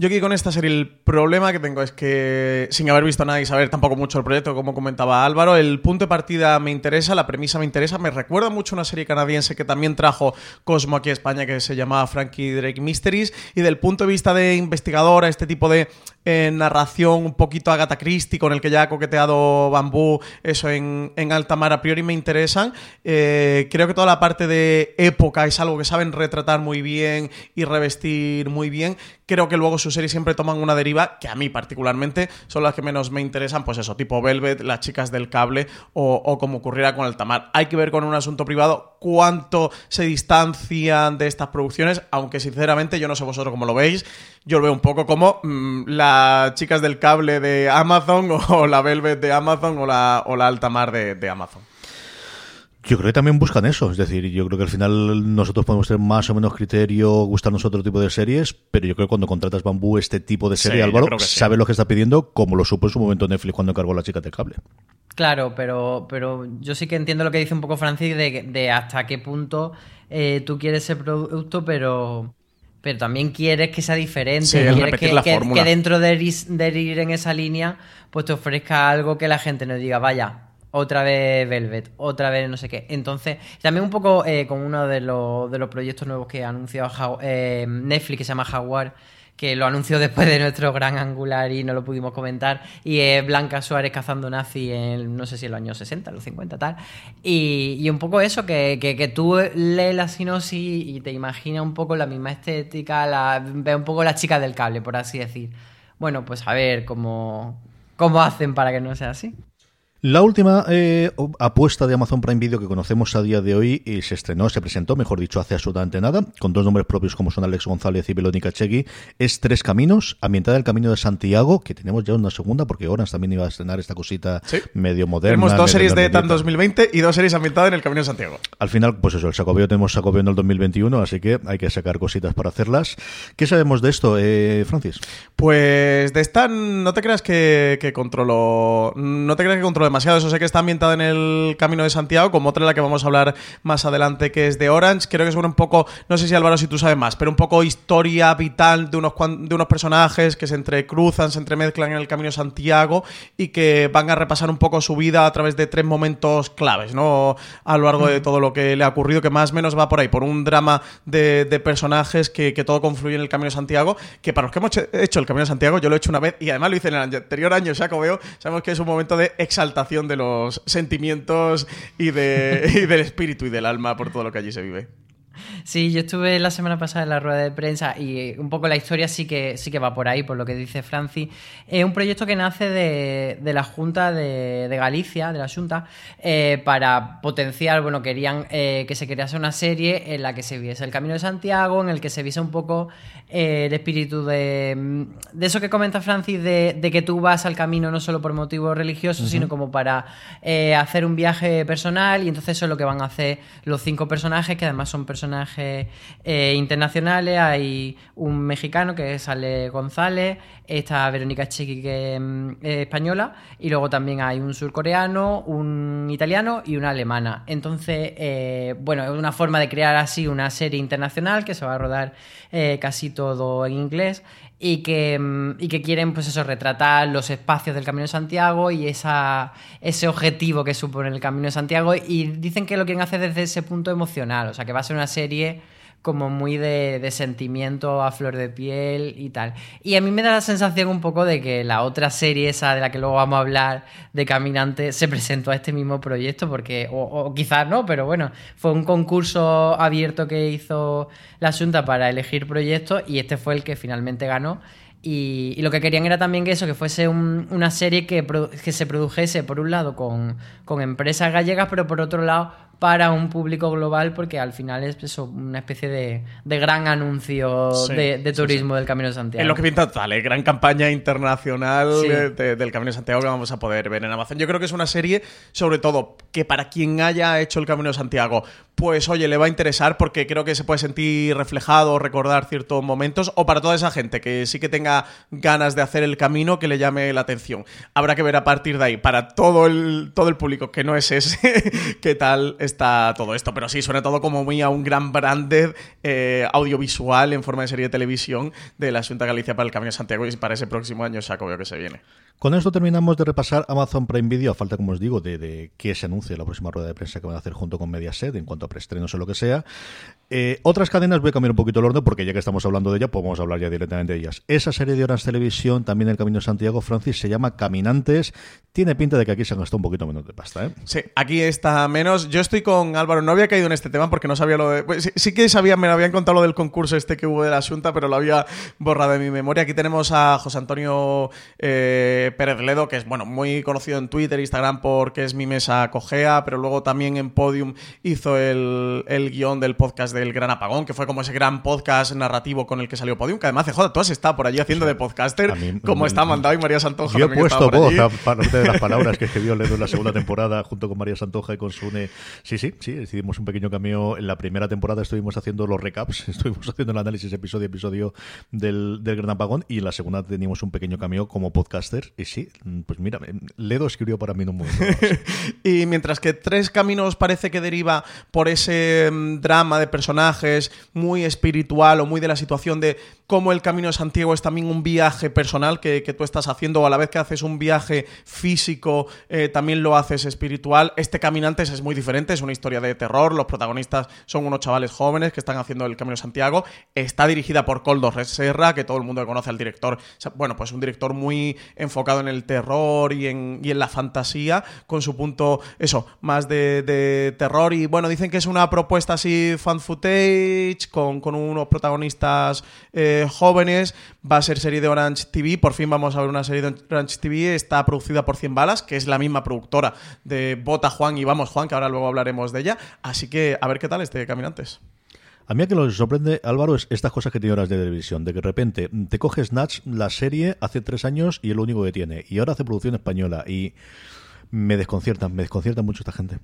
Yo aquí con esta serie el problema que tengo es que sin haber visto nada y saber tampoco mucho el proyecto, como comentaba Álvaro, el punto de partida me interesa, la premisa me interesa, me recuerda mucho una serie canadiense que también trajo Cosmo aquí a España que se llamaba Frankie Drake Mysteries y del punto de vista de investigadora, este tipo de eh, narración un poquito Agatha Christie con el que ya ha coqueteado Bambú, eso en, en alta mar a priori me interesan. Eh, creo que toda la parte de época es algo que saben retratar muy bien y revestir muy bien. Creo que luego sus series siempre toman una deriva que a mí particularmente son las que menos me interesan, pues eso, tipo Velvet, las chicas del cable o, como ocurriera con Altamar. Hay que ver con un asunto privado cuánto se distancian de estas producciones, aunque sinceramente yo no sé vosotros cómo lo veis, yo lo veo un poco como mm, las chicas del cable de Amazon o la Velvet de Amazon o la, o la Altamar de, de Amazon. Yo creo que también buscan eso, es decir, yo creo que al final nosotros podemos tener más o menos criterio, gustarnos otro tipo de series, pero yo creo que cuando contratas Bambú este tipo de serie, Álvaro, sabe lo que está pidiendo, como lo supo en su momento Netflix cuando encargó la chica de cable. Claro, pero, pero yo sí que entiendo lo que dice un poco Francis de, hasta qué punto eh, tú quieres ese producto, pero pero también quieres que sea diferente, quieres que, dentro de ir en esa línea, pues te ofrezca algo que la gente nos diga, vaya, otra vez Velvet, otra vez no sé qué. Entonces, también un poco eh, con uno de los, de los proyectos nuevos que ha anunciado eh, Netflix, que se llama Jaguar, que lo anunció después de nuestro gran angular y no lo pudimos comentar, y Blanca Suárez cazando nazi en, no sé si en los años 60, los 50, tal. Y, un poco eso, que, que, tú lees la sinopsis y te imaginas un poco la misma estética, la, ves un poco la chica del cable, por así decir. Bueno, pues a ver cómo, cómo hacen para que no sea así. La última eh, apuesta de Amazon Prime Video que conocemos a día de hoy y se estrenó, se presentó, mejor dicho, hace absolutamente nada, con dos nombres propios como son Alex González y Belónica Chegui, es Tres Caminos, ambientada el Camino de Santiago, que tenemos ya una segunda, porque Orange también iba a estrenar esta cosita medio moderna. Tenemos dos series de ETA en 2020 y dos series ambientadas en el Camino de Santiago. Al final, pues eso, el Sacobeo tenemos Sacobeo en el 2021, así que hay que sacar cositas para hacerlas. ¿Qué sabemos de esto, eh, Francis? Pues de esta no te creas que, que controlo, no te creas que controlo demasiado. Eso sé que está ambientada en el Camino de Santiago, como otra de la que vamos a hablar más adelante, que es de Orange. Creo que es un poco, no sé si Álvaro, si tú sabes más, pero un poco historia vital de unos, de unos personajes que se entrecruzan, se entremezclan en el Camino de Santiago y que van a repasar un poco su vida a través de tres momentos claves, ¿no? A lo largo de todo lo que le ha ocurrido, que más o menos va por ahí, por un drama de, personajes que, que, todo confluye en el Camino de Santiago, que para los que hemos hecho el Camino de Santiago, yo lo he hecho una vez y además lo hice en el anterior año, veo sabemos que es un momento de exaltación de los sentimientos y, de, y del espíritu y del alma por todo lo que allí se vive. Sí, yo estuve la semana pasada en la rueda de prensa y un poco la historia sí que, sí que va por ahí, por lo que dice Franci. Es un proyecto que nace de, la Junta de, Galicia, de la Junta, eh, para potenciar, bueno, querían eh, que se crease una serie en la que se viese el Camino de Santiago, en el que se viese un poco eh, el espíritu de, de eso que comenta Francis, de, que tú vas al camino no solo por motivos religiosos, sino como para hacer un viaje personal y entonces eso es lo que van a hacer los cinco personajes, que además son personajes personajes eh, internacionales. Hay un mexicano que es Ale González, está Verónica Chiqui que mm, es española, y luego también hay un surcoreano, un italiano y una alemana. Entonces, eh, bueno, es una forma de crear así una serie internacional que se va a rodar eh, casi todo en inglés y que, mm, y que quieren, pues eso, retratar los espacios del Camino de Santiago y esa, ese objetivo que supone el Camino de Santiago. Y dicen que lo quieren hacer desde ese punto emocional, o sea, que va a ser una serie como muy de, sentimiento a flor de piel y tal. Y a mí me da la sensación un poco de que la otra serie, esa de la que luego vamos a hablar, de Caminante, se presentó a este mismo proyecto, porque, o, quizás no, pero bueno, fue un concurso abierto que hizo la Junta para elegir proyectos y este fue el que finalmente ganó. Y, lo que querían era también que eso, que fuese una serie que, que, se produjese, por un lado, con, con empresas gallegas, pero por otro lado, para un público global porque al final es eso, una especie de, gran anuncio de, turismo del Camino de Santiago. Es lo que pinta total, ¿eh? gran campaña internacional del Camino de Santiago que vamos a poder ver en Amazon. Yo creo que es una serie, sobre todo, que para quien haya hecho el Camino de Santiago, pues oye, le va a interesar porque creo que se puede sentir reflejado, recordar ciertos momentos, o para toda esa gente que sí que tenga ganas de hacer el camino, que le llame la atención. Habrá que ver a partir de ahí, para todo el, todo el público que no es ese, qué tal está todo esto. Pero sí, suena todo como muy a un gran branded eh, audiovisual en forma de serie de televisión de la Junta Galicia para el Camino de Santiago y para ese próximo año saco veo que se viene. Con esto terminamos de repasar Amazon Prime Video, a falta, como os digo, de, que se anuncie la próxima rueda de prensa que van a hacer junto con Mediaset en cuanto a preestrenos o lo que sea. Eh, otras cadenas voy a cambiar un poquito el orden porque ya que estamos hablando de ella, podemos hablar ya directamente de ellas. Esa serie de Orange Televisión, también El Camino de Santiago, Francis, se llama Caminantes. Tiene pinta de que aquí se han gastado un poquito menos de pasta, ¿eh? Sí, aquí está menos. Yo estoy con Álvaro, no había caído en este tema porque no sabía lo de... Pues sí, que sabía, me lo habían contado lo del concurso este que hubo de la Junta, pero lo había borrado de mi memoria. Aquí tenemos a José Antonio eh, Pérez Ledo, que es, bueno, muy conocido en Twitter, Instagram porque es mi mesa cojea, pero luego también en Podium hizo el, el guion del podcast del Gran Apagón, que fue como ese gran podcast narrativo con el que salió Podium, que además, joder, tú has estado por allí haciendo de podcaster, como está mandado y María Santoja. Yo he puesto voz a de las palabras que escribió Ledo en la segunda temporada junto con María Santoja y con Sune. Sí, sí, sí, decidimos un pequeño cameo. En la primera temporada estuvimos haciendo los recaps, estuvimos haciendo el análisis episodio a episodio del, del Gran Apagón y en la segunda teníamos un pequeño cameo como podcaster. Y sí, pues mira, Ledo escribió para mí un momento. y mientras que Tres Caminos parece que deriva por ese mm, drama de personajes, muy espiritual o muy de la situación de cómo el Camino de Santiago es también un viaje personal que, tú estás haciendo, o a la vez que haces un viaje físico, eh, también lo haces espiritual. Este Caminantes es muy diferente, es una historia de terror, los protagonistas son unos chavales jóvenes que están haciendo el Camino de Santiago. Está dirigida por Coldo Serra, que todo el mundo conoce al director. Bueno, pues un director muy enfocado en el terror y en, y en la fantasía, con su punto, eso, más de, de terror. Y bueno, dicen que es una propuesta así fan footage con, unos protagonistas eh, jóvenes. Va a ser serie de Orange TV. Por fin vamos a ver una serie de Orange TV. Está producida por 100 Balas, que es la misma productora de Bota Juan y Vamos Juan, que ahora luego hablaremos de ella. Así que a ver qué tal este Caminantes. A mí que lo que sorprende, Álvaro, es estas cosas que tiene horas de televisión, de que de repente te coges Snatch, la serie, hace tres años y es lo único que tiene, y ahora hace producción española, y me desconciertan, me desconcierta mucho esta gente.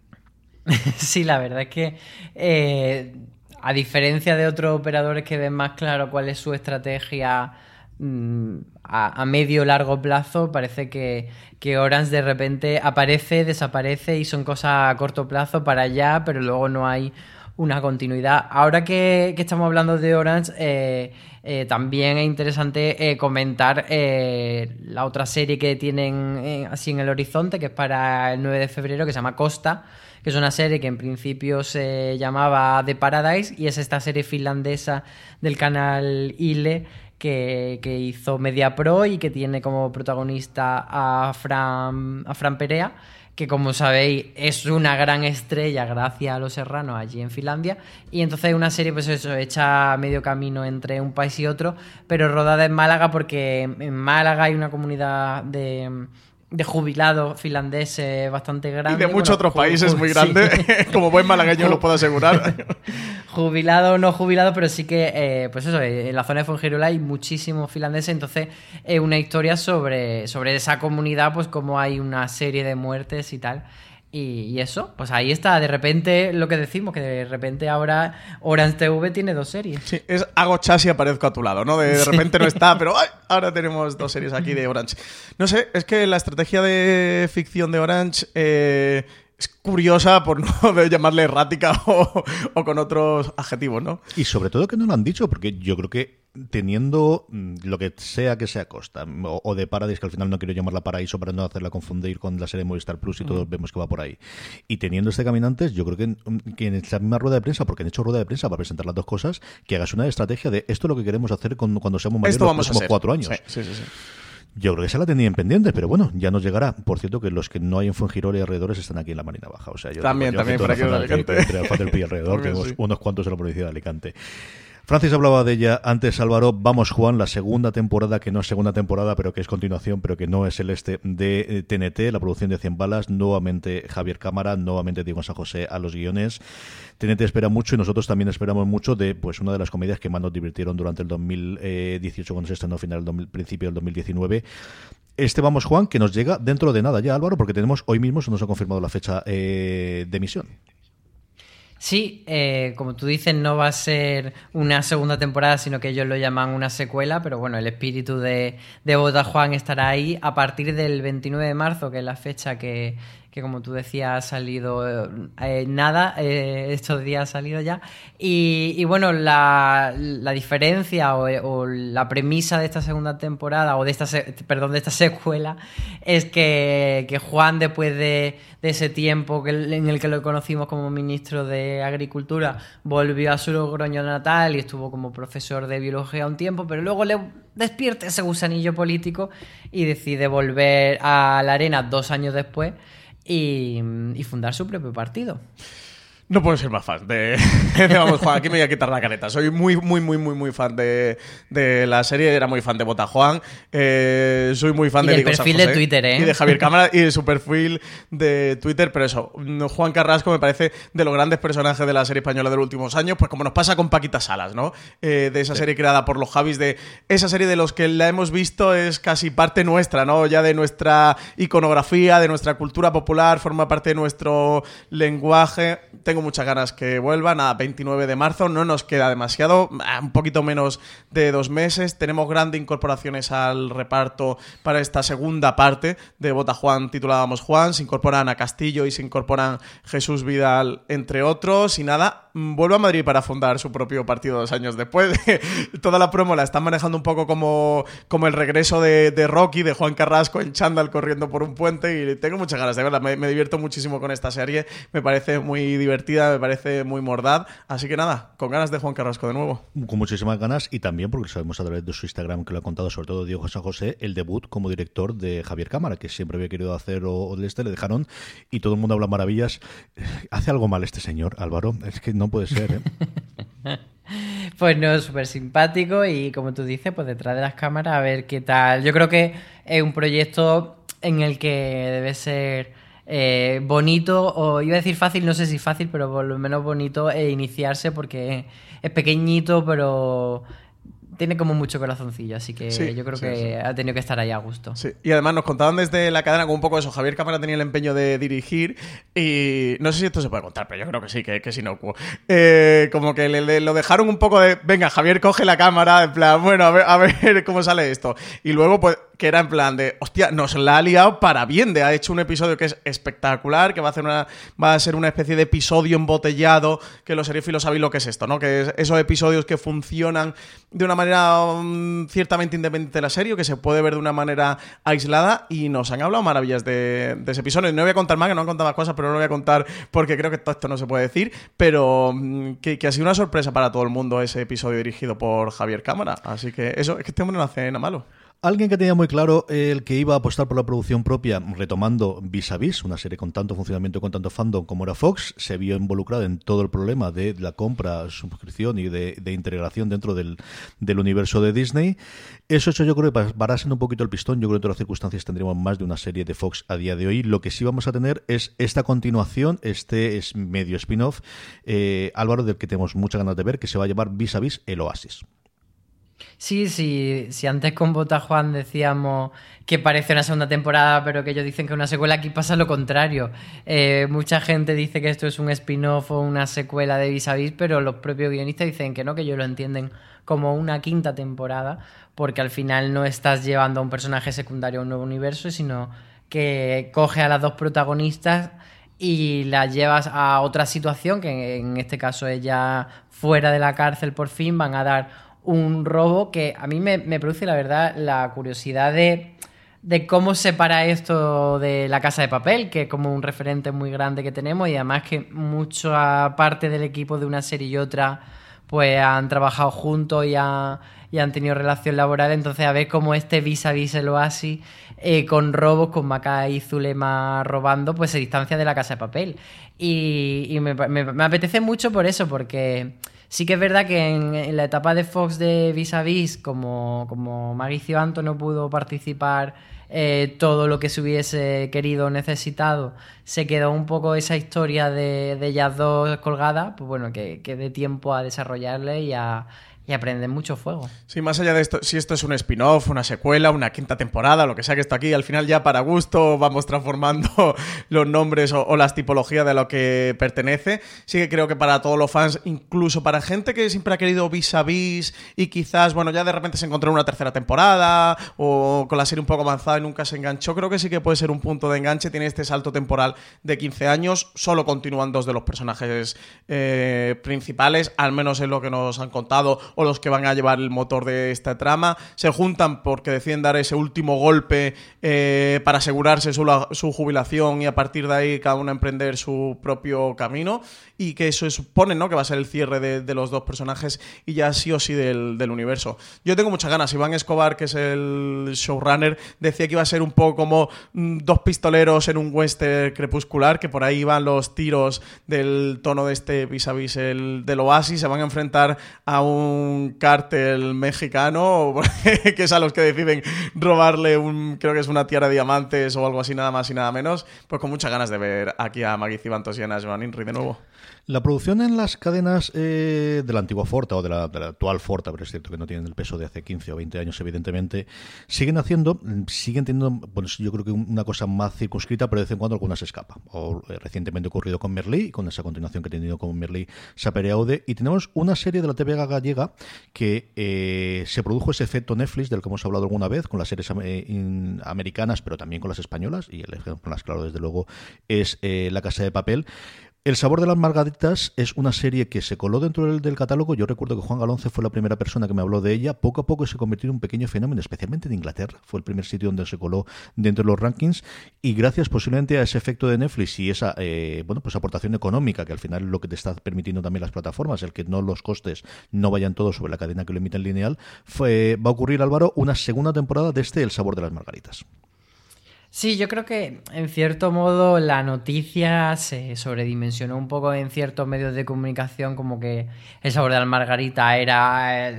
Sí, la verdad es que eh, a diferencia de otros operadores que ven más claro cuál es su estrategia mm, a, medio largo plazo parece que, que, de repente aparece, desaparece y son cosas a corto plazo para allá, pero luego no hay una continuidad. Ahora que, estamos hablando de Orange, eh, eh, también es interesante eh, comentar la otra serie que tienen así en el horizonte, que es para el 9 de febrero, que se llama Costa, que es una serie que en principio se llamaba The Paradise y es esta serie finlandesa del canal Ile. Que, que hizo Media Pro y que tiene como protagonista a Fran, a Fran Perea que como sabéis es una gran estrella gracias a Los Serranos allí en Finlandia. Y entonces es una serie, pues eso, hecha medio camino entre un país y otro, pero rodada en Málaga porque en Málaga hay una comunidad de de jubilados finlandeses bastante grande. Y de muchos otros países muy grandes, como buen malagueño lo puedo asegurar. jubilado o no jubilado, pero sí que, eh, pues eso, eh, en la zona de Fuengirola hay muchísimos finlandeses, entonces es una historia sobre, sobre esa comunidad, pues como hay una serie de muertes y tal. Y, eso, pues ahí está, de repente lo que decimos, que de repente ahora Orange TV tiene dos series. Sí, es hago chas y aparezco a tu lado, ¿no? De, repente no está, pero ahora tenemos dos series aquí de Orange. No sé, es que la estrategia de ficción de Orange eh, es curiosa por no llamarle errática o, o, con otros adjetivos, ¿no? Y sobre todo que no lo han dicho, porque yo creo que teniendo mm, lo que sea que sea Costa o, de Paradise, que al final no quiero llamarla Paraíso para no hacerla confundir con la serie Movistar Plus y todos mm. vemos que va por ahí. Y teniendo este Caminantes, yo creo que en, que en esta misma rueda de prensa, porque han hecho rueda de prensa para presentar las dos cosas, que hagas una estrategia de esto es lo que queremos hacer cuando, cuando seamos mayores los próximos cuatro años. Yo creo que se la tenían pendiente, pero bueno, ya nos llegará. Por cierto, que los que no hay en Fuengirola y alrededores están aquí en la Marina Baja. O sea, yo también, también, por aquí en Alicante. Entre el y alrededor, tenemos unos cuantos en la provincia de Alicante. Francis hablaba de ella antes, Álvaro. Vamos, Juan, la segunda temporada, que no es segunda temporada, pero que es continuación, pero que no es el este de TNT, eh, la producción de 100 balas. Nuevamente Javier Cámara, nuevamente Diego San José a los guiones. TNT espera mucho y nosotros también esperamos mucho de pues una de las comedias que más nos divirtieron durante el 2018 cuando se estrenó final del principio del 2019. Este vamos, Juan, que nos llega dentro de nada ya, Álvaro, porque tenemos hoy mismo, se nos ha confirmado la fecha eh, de emisión. Sí, eh, como tú dices, no va a ser una segunda temporada, sino que ellos lo llaman una secuela, pero bueno, el espíritu de, de Bota Juan estará ahí a partir del 29 de marzo, que es la fecha que, que como tú decías ha salido eh, nada, eh, estos días ha salido ya. Y, bueno, la, diferencia o, la premisa de esta segunda temporada, o de esta, perdón, de esta secuela, es que, Juan, después de, ese tiempo que, en el que lo conocimos como ministro de Agricultura, volvió a su Logroño natal y estuvo como profesor de biología un tiempo, pero luego le despierta ese gusanillo político y decide volver a la arena dos años después y, fundar su propio partido. No puedo ser más fan de, Vamos Juan, aquí me voy a quitar la careta. Soy muy, muy, muy, muy, muy fan de, la serie. Era muy fan de Bota Juan. Eh, soy muy fan de del perfil de Twitter, ¿eh? Y de Javier Cámara y de su perfil de Twitter. Pero eso, Juan Carrasco me parece de los grandes personajes de la serie española de los últimos años. Pues como nos pasa con Paquita Salas, ¿no? Eh, de esa serie creada por los Javis. De esa serie de los que la hemos visto es casi parte nuestra, ¿no? Ya de nuestra iconografía, de nuestra cultura popular, forma parte de nuestro lenguaje tengo muchas ganas que vuelvan a 29 de marzo, no nos queda demasiado, un poquito menos de dos meses. Tenemos grandes incorporaciones al reparto para esta segunda parte de Bota Juan titulábamos Juan. Se incorporan a Castillo y se incorporan Jesús Vidal, entre otros. Y nada, vuelvo a Madrid para fundar su propio partido dos años después. Toda la promo la están manejando un poco como, como el regreso de, Rocky, de Juan Carrasco en chándal corriendo por un puente. Y tengo muchas ganas de verla. Me, divierto muchísimo con esta serie. Me parece muy me parece muy mordaz. Así que nada, con ganas de Juan Carrasco de nuevo. Con muchísimas ganas y también porque sabemos a través de su Instagram que lo ha contado sobre todo Diego San José, el debut como director de Javier Cámara, que siempre había querido hacer o, este, le dejaron y todo el mundo habla maravillas. ¿Hace algo mal este señor, Álvaro? Es que no puede ser, ¿eh? Pues no, súper simpático y como tú dices, pues detrás de las cámaras a ver qué tal. Yo creo que es un proyecto en el que debe ser eh, bonito, o iba a decir fácil, no sé si fácil, pero por lo menos bonito e iniciarse porque es pequeñito, pero tiene como mucho corazoncillo, así que yo creo que ha tenido que estar ahí a gusto. Sí, y además nos contaban desde la cadena con un poco eso. Javier Cámara tenía el empeño de dirigir y no sé si esto se puede contar, pero yo creo que sí, que, que es inocuo. Eh, como que le, lo dejaron un poco de, venga, Javier coge la cámara, en plan, bueno, a ver, a ver cómo sale esto. Y luego, pues, que era en plan de, hostia, nos la ha liado para bien, de ha hecho un episodio que es espectacular, que va a, hacer una, va a ser una especie de episodio embotellado, que los seriófilos sabéis lo que es esto, ¿no? Que es esos episodios que funcionan de una manera mm, ciertamente independiente de la serie, que se puede ver de una manera aislada, y nos han hablado maravillas de, ese episodio. No voy a contar más, que no han contado más cosas, pero no lo voy a contar porque creo que todo esto no se puede decir, pero mm, que, que ha sido una sorpresa para todo el mundo ese episodio dirigido por Javier Cámara. Así que eso, es que este hombre no hace nada malo. Alguien que tenía muy claro el que iba a apostar por la producción propia, retomando Vis a Vis, una serie con tanto funcionamiento, con tanto fandom como era Fox, se vio involucrado en todo el problema de la compra, suscripción y de, integración dentro del, universo de Disney. Eso hecho yo creo que para ser un poquito el pistón, yo creo que en todas las circunstancias tendríamos más de una serie de Fox a día de hoy. Lo que sí vamos a tener es esta continuación, este es medio spin-off, eh, Álvaro, del que tenemos muchas ganas de ver, que se va a llamar Vis a Vis el Oasis. Sí, sí, si antes con Bota Juan decíamos que parece una segunda temporada, pero que ellos dicen que una secuela, aquí pasa lo contrario. Eh, mucha gente dice que esto es un spin-off o una secuela de Vis a Vis, pero los propios guionistas dicen que no, que ellos lo entienden como una quinta temporada, porque al final no estás llevando a un personaje secundario a un nuevo universo, sino que coge a las dos protagonistas y las llevas a otra situación, que en este caso ella fuera de la cárcel por fin, van a dar un robo que a mí me, produce, la verdad, la curiosidad de, de, cómo separa esto de la casa de papel, que es como un referente muy grande que tenemos y además que mucha parte del equipo de una serie y otra pues han trabajado juntos y, han tenido relación laboral, entonces a ver cómo este vis a vis el oasis eh, con robos, con Maca y Zulema robando, pues se distancia de la casa de papel. Y, me, me apetece mucho por eso, porque Sí que es verdad que en, la etapa de Fox de Vis a Vis, como, como Mauricio Anto no pudo participar eh, todo lo que se hubiese querido o necesitado, se quedó un poco esa historia de, de ellas dos colgadas, pues bueno, que, que dé tiempo a desarrollarle y a, y aprenden mucho fuego. Sí, más allá de esto, si esto es un spin-off, una secuela, una quinta temporada, lo que sea que esto aquí, al final ya para gusto vamos transformando los nombres o, las tipologías de lo que pertenece. Sí que creo que para todos los fans, incluso para gente que siempre ha querido vis a vis y quizás, bueno, ya de repente se encontró en una tercera temporada o con la serie un poco avanzada y nunca se enganchó, creo que sí que puede ser un punto de enganche. Tiene este salto temporal de 15 años, solo continúan dos de los personajes eh, principales, al menos en lo que nos han contado o los que van a llevar el motor de esta trama. Se juntan porque deciden dar ese último golpe eh, para asegurarse su, su, jubilación y a partir de ahí cada uno emprender su propio camino y que eso supone ¿no? que va a ser el cierre de, los dos personajes y ya sí o sí del, universo. Yo tengo muchas ganas. Iván Escobar, que es el showrunner, decía que iba a ser un poco como mm, dos pistoleros en un western crepuscular, que por ahí van los tiros del tono de este vis a vis el, del Oasis, se van a enfrentar a un cártel mexicano, que es a los que deciden robarle un, creo que es una tiara de diamantes o algo así, nada más y nada menos. Pues con muchas ganas de ver aquí a Maggie Cibantos y a Nash de nuevo. La producción en las cadenas eh, de la antigua Forta o de la, actual Forta, pero es cierto que no tienen el peso de hace 15 o 20 años, evidentemente, siguen haciendo, siguen teniendo, bueno, yo creo que una cosa más circunscrita, pero de vez en cuando alguna se escapa. O eh, recientemente ocurrido con Merlí, con esa continuación que ha tenido con Merlí Sapereaude, y tenemos una serie de la TV gallega que eh, se produjo ese efecto Netflix del que hemos hablado alguna vez, con las series americanas, pero también con las españolas, y el ejemplo más claro, desde luego, es La Casa de Papel el sabor de las margaritas es una serie que se coló dentro del, catálogo. Yo recuerdo que Juan Galonce fue la primera persona que me habló de ella. Poco a poco se convirtió en un pequeño fenómeno, especialmente en Inglaterra. Fue el primer sitio donde se coló dentro de los rankings. Y gracias posiblemente a ese efecto de Netflix y esa eh, bueno pues aportación económica, que al final es lo que te está permitiendo también las plataformas, el que no los costes no vayan todos sobre la cadena que lo emite en lineal, va a ocurrir, Álvaro, una segunda temporada de este El sabor de las margaritas. Sí, yo creo que en cierto modo la noticia se sobredimensionó un poco en ciertos medios de comunicación, como que el sabor de la margarita era.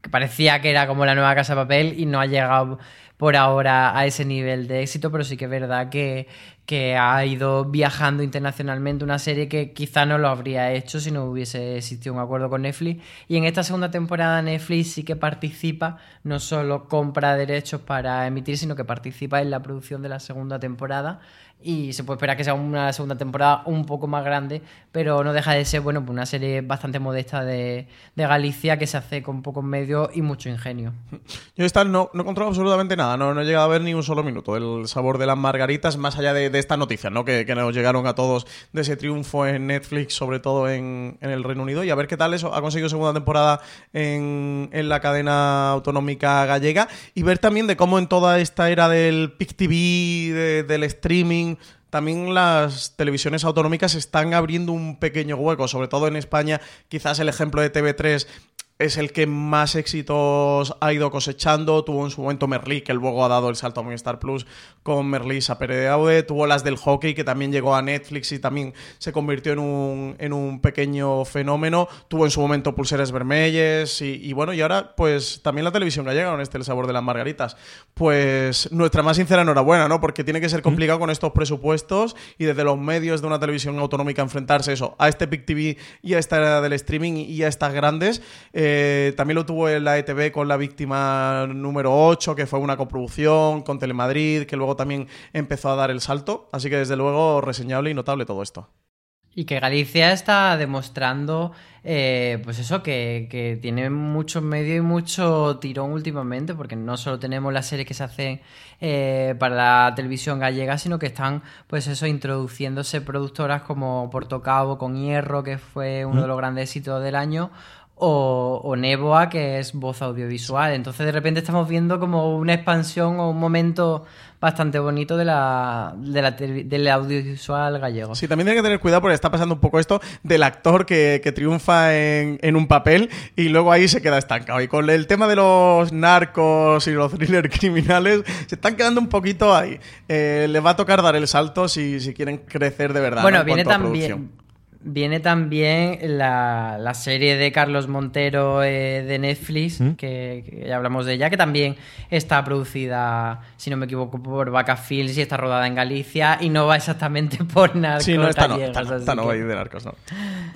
que parecía que era como la nueva casa de papel y no ha llegado por ahora a ese nivel de éxito, pero sí que es verdad que, que ha ido viajando internacionalmente una serie que quizá no lo habría hecho si no hubiese existido un acuerdo con Netflix. Y en esta segunda temporada Netflix sí que participa, no solo compra derechos para emitir, sino que participa en la producción de la segunda temporada y se puede esperar que sea una segunda temporada un poco más grande, pero no deja de ser bueno, pues una serie bastante modesta de, Galicia que se hace con pocos medios y mucho ingenio. Yo esta no, no controlo absolutamente nada, no, no he llegado a ver ni un solo minuto el sabor de las margaritas, más allá de, esta noticia ¿no? Que, nos llegaron a todos de ese triunfo en Netflix, sobre todo en, el Reino Unido, y a ver qué tal eso ha conseguido segunda temporada en, en la cadena autonómica gallega, y ver también de cómo en toda esta era del PIC TV, del streaming, también las televisiones autonómicas están abriendo un pequeño hueco, sobre todo en España. Quizás el ejemplo de TV3 es el que más éxitos ha ido cosechando. Tuvo en su momento Merlí, que luego ha dado el salto a Movistar Plus con Merlí Sapere de Aude. Tuvo las del hockey, que también llegó a Netflix y también se convirtió en un, en un pequeño fenómeno. Tuvo en su momento Pulseres Vermelles y, bueno, y ahora pues también la televisión gallega con este El Sabor de las Margaritas. Pues nuestra más sincera enhorabuena, ¿no? Porque tiene que ser complicado con estos presupuestos y desde los medios de una televisión autonómica enfrentarse eso, a este PIC TV y a esta era del streaming y a estas grandes. Eh, también lo tuvo en la ETV con La Víctima número 8, que fue una coproducción con Telemadrid, que luego también empezó a dar el salto. Así que desde luego reseñable y notable todo esto. Y que Galicia está demostrando, eh, pues eso, que, tiene mucho medio y mucho tirón últimamente, porque no solo tenemos las series que se hacen eh, para la televisión gallega, sino que están, pues eso, introduciéndose productoras como Portocabo con Hierro, que fue uno de los grandes éxitos del año, o, o Neboa, que es voz audiovisual. Entonces de repente estamos viendo como una expansión o un momento bastante bonito de la, de la del audiovisual gallego. Sí, también hay que tener cuidado porque está pasando un poco esto del actor que, triunfa en, en, un papel y luego ahí se queda estancado. Y con el tema de los narcos y los thrillers criminales, se están quedando un poquito ahí. Eh, les va a tocar dar el salto si, si quieren crecer de verdad. Bueno, viene también Viene también la, serie de Carlos Montero eh, de Netflix, ¿Mm? que, ya hablamos de ella, que también está producida, si no me equivoco, por Vaca Films y está rodada en Galicia y no va exactamente por narcos. Sí, no, está no, está, no, va de narcos, no.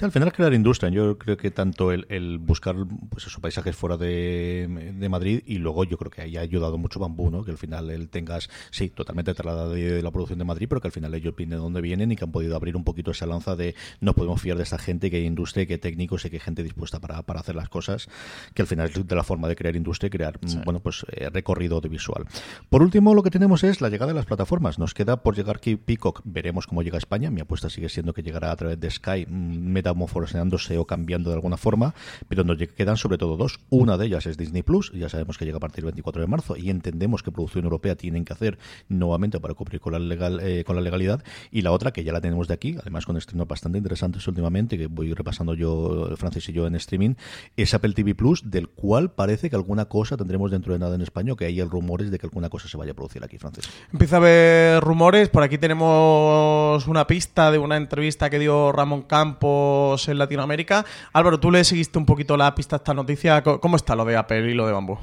Al final crear industria, yo creo que tanto el, buscar pues esos paisajes fuera de, Madrid y luego yo creo que ahí ha ayudado mucho Bambú, ¿no? Que al final él tengas, sí, totalmente trasladado de la producción de Madrid, pero que al final ellos vienen de dónde vienen y que han podido abrir un poquito esa lanza de no podemos fiar de esta gente, que hay industria, que hay técnicos y que hay gente dispuesta para, para hacer las cosas, que al final es de la forma de crear industria y crear, mm, bueno, pues eh, recorrido audiovisual. Por último, lo que tenemos es la llegada de las plataformas. Nos queda por llegar aquí Peacock, veremos cómo llega a España. Mi apuesta sigue siendo que llegará a través de Sky, mm, metamorfoseándose o cambiando de alguna forma, pero nos quedan sobre todo dos. Una de ellas es Disney Plus, ya sabemos que llega a partir del 24 de marzo y entendemos que producción europea tienen que hacer nuevamente para cumplir con la, legal, eh, con la legalidad. Y la otra, que ya la tenemos de aquí, además con estrenos bastante interesantes últimamente que voy repasando yo, Francis y yo en streaming, es Apple TV Plus, del cual parece que alguna cosa tendremos dentro de nada en español, que hay rumores de que alguna cosa se vaya a producir aquí, Francis. Empieza a haber rumores, por aquí tenemos una pista de una entrevista que dio Ramón Campos en Latinoamérica. Álvaro, tú le seguiste un poquito la pista a esta noticia, ¿cómo está lo de Apple y lo de Bambú?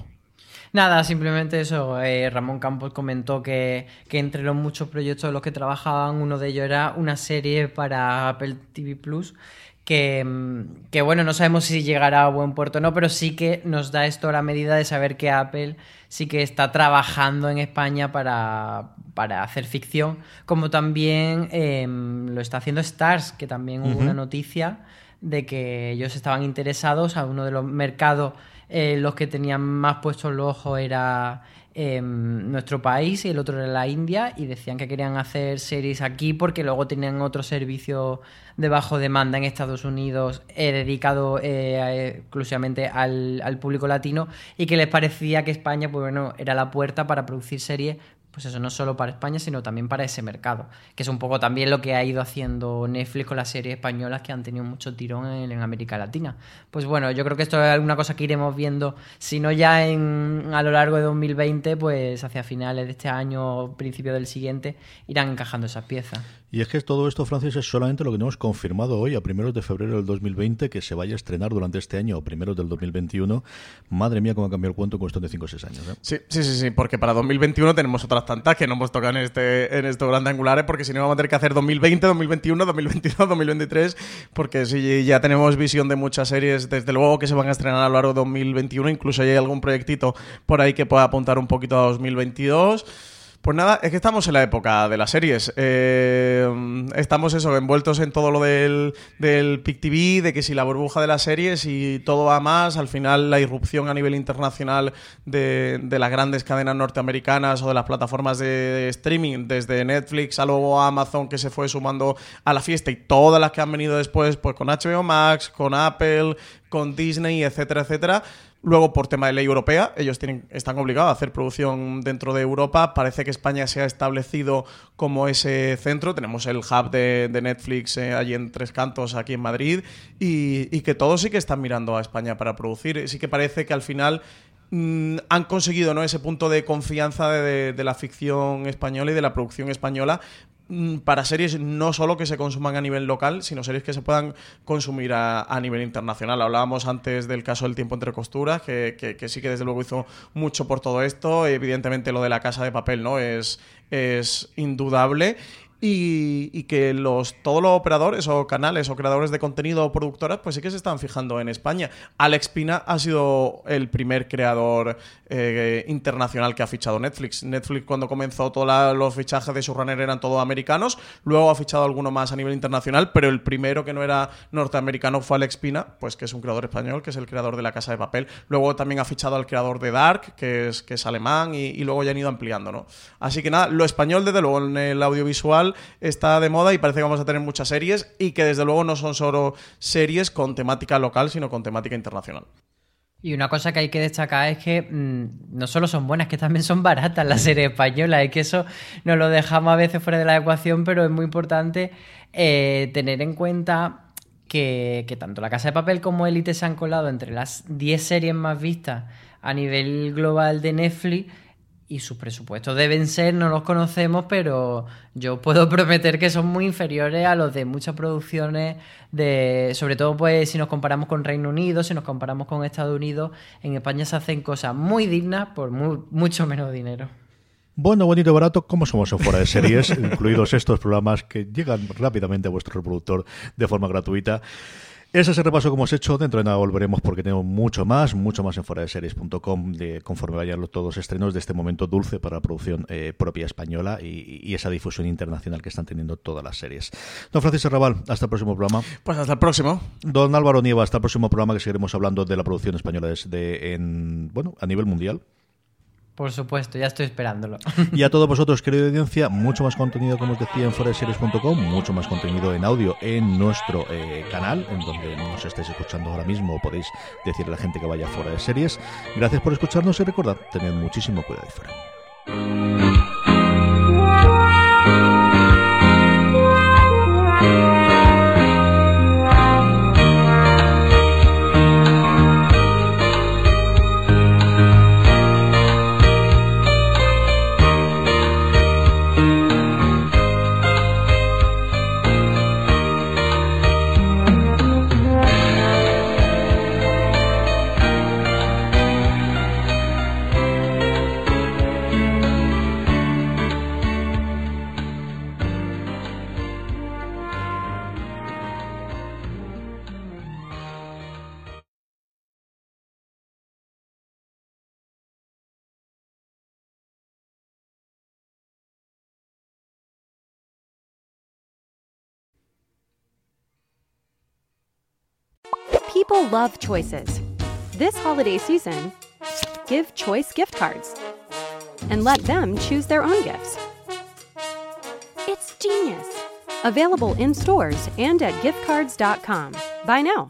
Nada, simplemente eso. Eh, Ramón Campos comentó que, entre los muchos proyectos en los que trabajaban, uno de ellos era una serie para Apple TV Plus. Que, que, bueno, no sabemos si llegará a buen puerto o no, pero sí que nos da esto la medida de saber que Apple sí que está trabajando en España para, hacer ficción, como también em, lo está haciendo Stars, que también hubo una noticia de que ellos estaban interesados a uno de los mercados eh, los que tenían más puestos los ojos era em, nuestro país y el otro era la India y decían que querían hacer series aquí porque luego tenían otro servicio de bajo demanda en Estados Unidos eh, dedicado eh, exclusivamente al, al, público latino y que les parecía que España pues bueno, era la puerta para producir series pues eso, no solo para España, sino también para ese mercado, que es un poco también lo que ha ido haciendo Netflix con las series españolas que han tenido mucho tirón en, América Latina. Pues bueno, yo creo que esto es alguna cosa que iremos viendo, si no ya en, a lo largo de 2020, pues hacia finales de este año, principio del siguiente, irán encajando esas piezas. Y es que todo esto, Francis, es solamente lo que hemos confirmado hoy, a primeros de febrero del 2020, que se vaya a estrenar durante este año o primeros del 2021. Madre mía, cómo ha cambiado el cuento en cuestión de 5 o 6 años. ¿eh? Sí, sí, sí, sí, porque para 2021 tenemos otras tantas que no hemos tocado en, este, en estos grandes angulares, porque si no vamos a tener que hacer 2020, 2021, 2022, 2023, porque si ya tenemos visión de muchas series, desde luego que se van a estrenar a lo largo de 2021, incluso hay algún proyectito por ahí que pueda apuntar un poquito a 2022. Pues nada, es que estamos en la época de las series. Eh, estamos eso, envueltos en todo lo del, del PIC TV, de que si la burbuja de las series y todo va más, al final la irrupción a nivel internacional de, las grandes cadenas norteamericanas o de las plataformas de, streaming, desde Netflix a luego Amazon que se fue sumando a la fiesta y todas las que han venido después, pues con HBO Max, con Apple, con Disney, etcétera, etcétera Luego, por tema de ley europea, ellos tienen, están obligados a hacer producción dentro de Europa. Parece que España se ha establecido como ese centro. Tenemos el hub de, Netflix eh, allí en Tres Cantos, aquí en Madrid, y, que todos sí que están mirando a España para producir. Sí que parece que al final mm, han conseguido ¿no? ese punto de confianza de, la ficción española y de la producción española para series no solo que se consuman a nivel local, sino series que se puedan consumir a, nivel internacional. Hablábamos antes del caso del tiempo entre costuras, que, que, sí que desde luego hizo mucho por todo esto. Evidentemente lo de la casa de papel no es, es indudable y, que los, todos los operadores o canales o creadores de contenido o productoras pues sí que se están fijando en España. Alex Pina ha sido el primer creador eh, internacional que ha fichado Netflix. Netflix cuando comenzó todos los fichajes de runner eran todos americanos, luego ha fichado alguno más a nivel internacional, pero el primero que no era norteamericano fue Alex Pina, pues que es un creador español, que es el creador de La Casa de Papel. Luego también ha fichado al creador de Dark, que es, que es alemán, y, y luego ya han ido ampliando, ¿no? Así que nada, lo español desde luego en el audiovisual está de moda y parece que vamos a tener muchas series y que desde luego no son solo series con temática local, sino con temática internacional. Y una cosa que hay que destacar es que mm, no solo son buenas, que también son baratas las series españolas. Es que eso nos lo dejamos a veces fuera de la ecuación, pero es muy importante eh, tener en cuenta que, que, tanto La Casa de Papel como Elite se han colado entre las 10 series más vistas a nivel global de Netflix y sus presupuestos deben ser, no los conocemos, pero yo puedo prometer que son muy inferiores a los de muchas producciones de, sobre todo pues si nos comparamos con Reino Unido, si nos comparamos con Estados Unidos, en España se hacen cosas muy dignas por mucho menos dinero. Bueno, bonito barato, como somos en fuera de series, incluidos estos programas que llegan rápidamente a vuestro reproductor de forma gratuita. Ese es el repaso que hemos hecho. Dentro de nada volveremos porque tenemos mucho más, mucho más en fuera de series.com de conforme vayan todos los estrenos de este momento dulce para la producción eh, propia española y, esa difusión internacional que están teniendo todas las series. Don Francisco Raval, hasta el próximo programa. Pues hasta el próximo. Don Álvaro Nieva, hasta el próximo programa que seguiremos hablando de la producción española de, en, bueno, a nivel mundial. Por supuesto, ya estoy esperándolo. Y a todos vosotros, querida audiencia, mucho más contenido, como os decía, en foreseries.com, mucho más contenido en audio en nuestro eh, canal, en donde nos estáis escuchando ahora mismo, podéis decirle a la gente que vaya fuera de series. Gracias por escucharnos y recordad, tened muchísimo cuidado y fuera. Love choices. This holiday season, give Choice gift cards and let them choose their own gifts. It's genius. Available in stores and at giftcards.com. Buy now.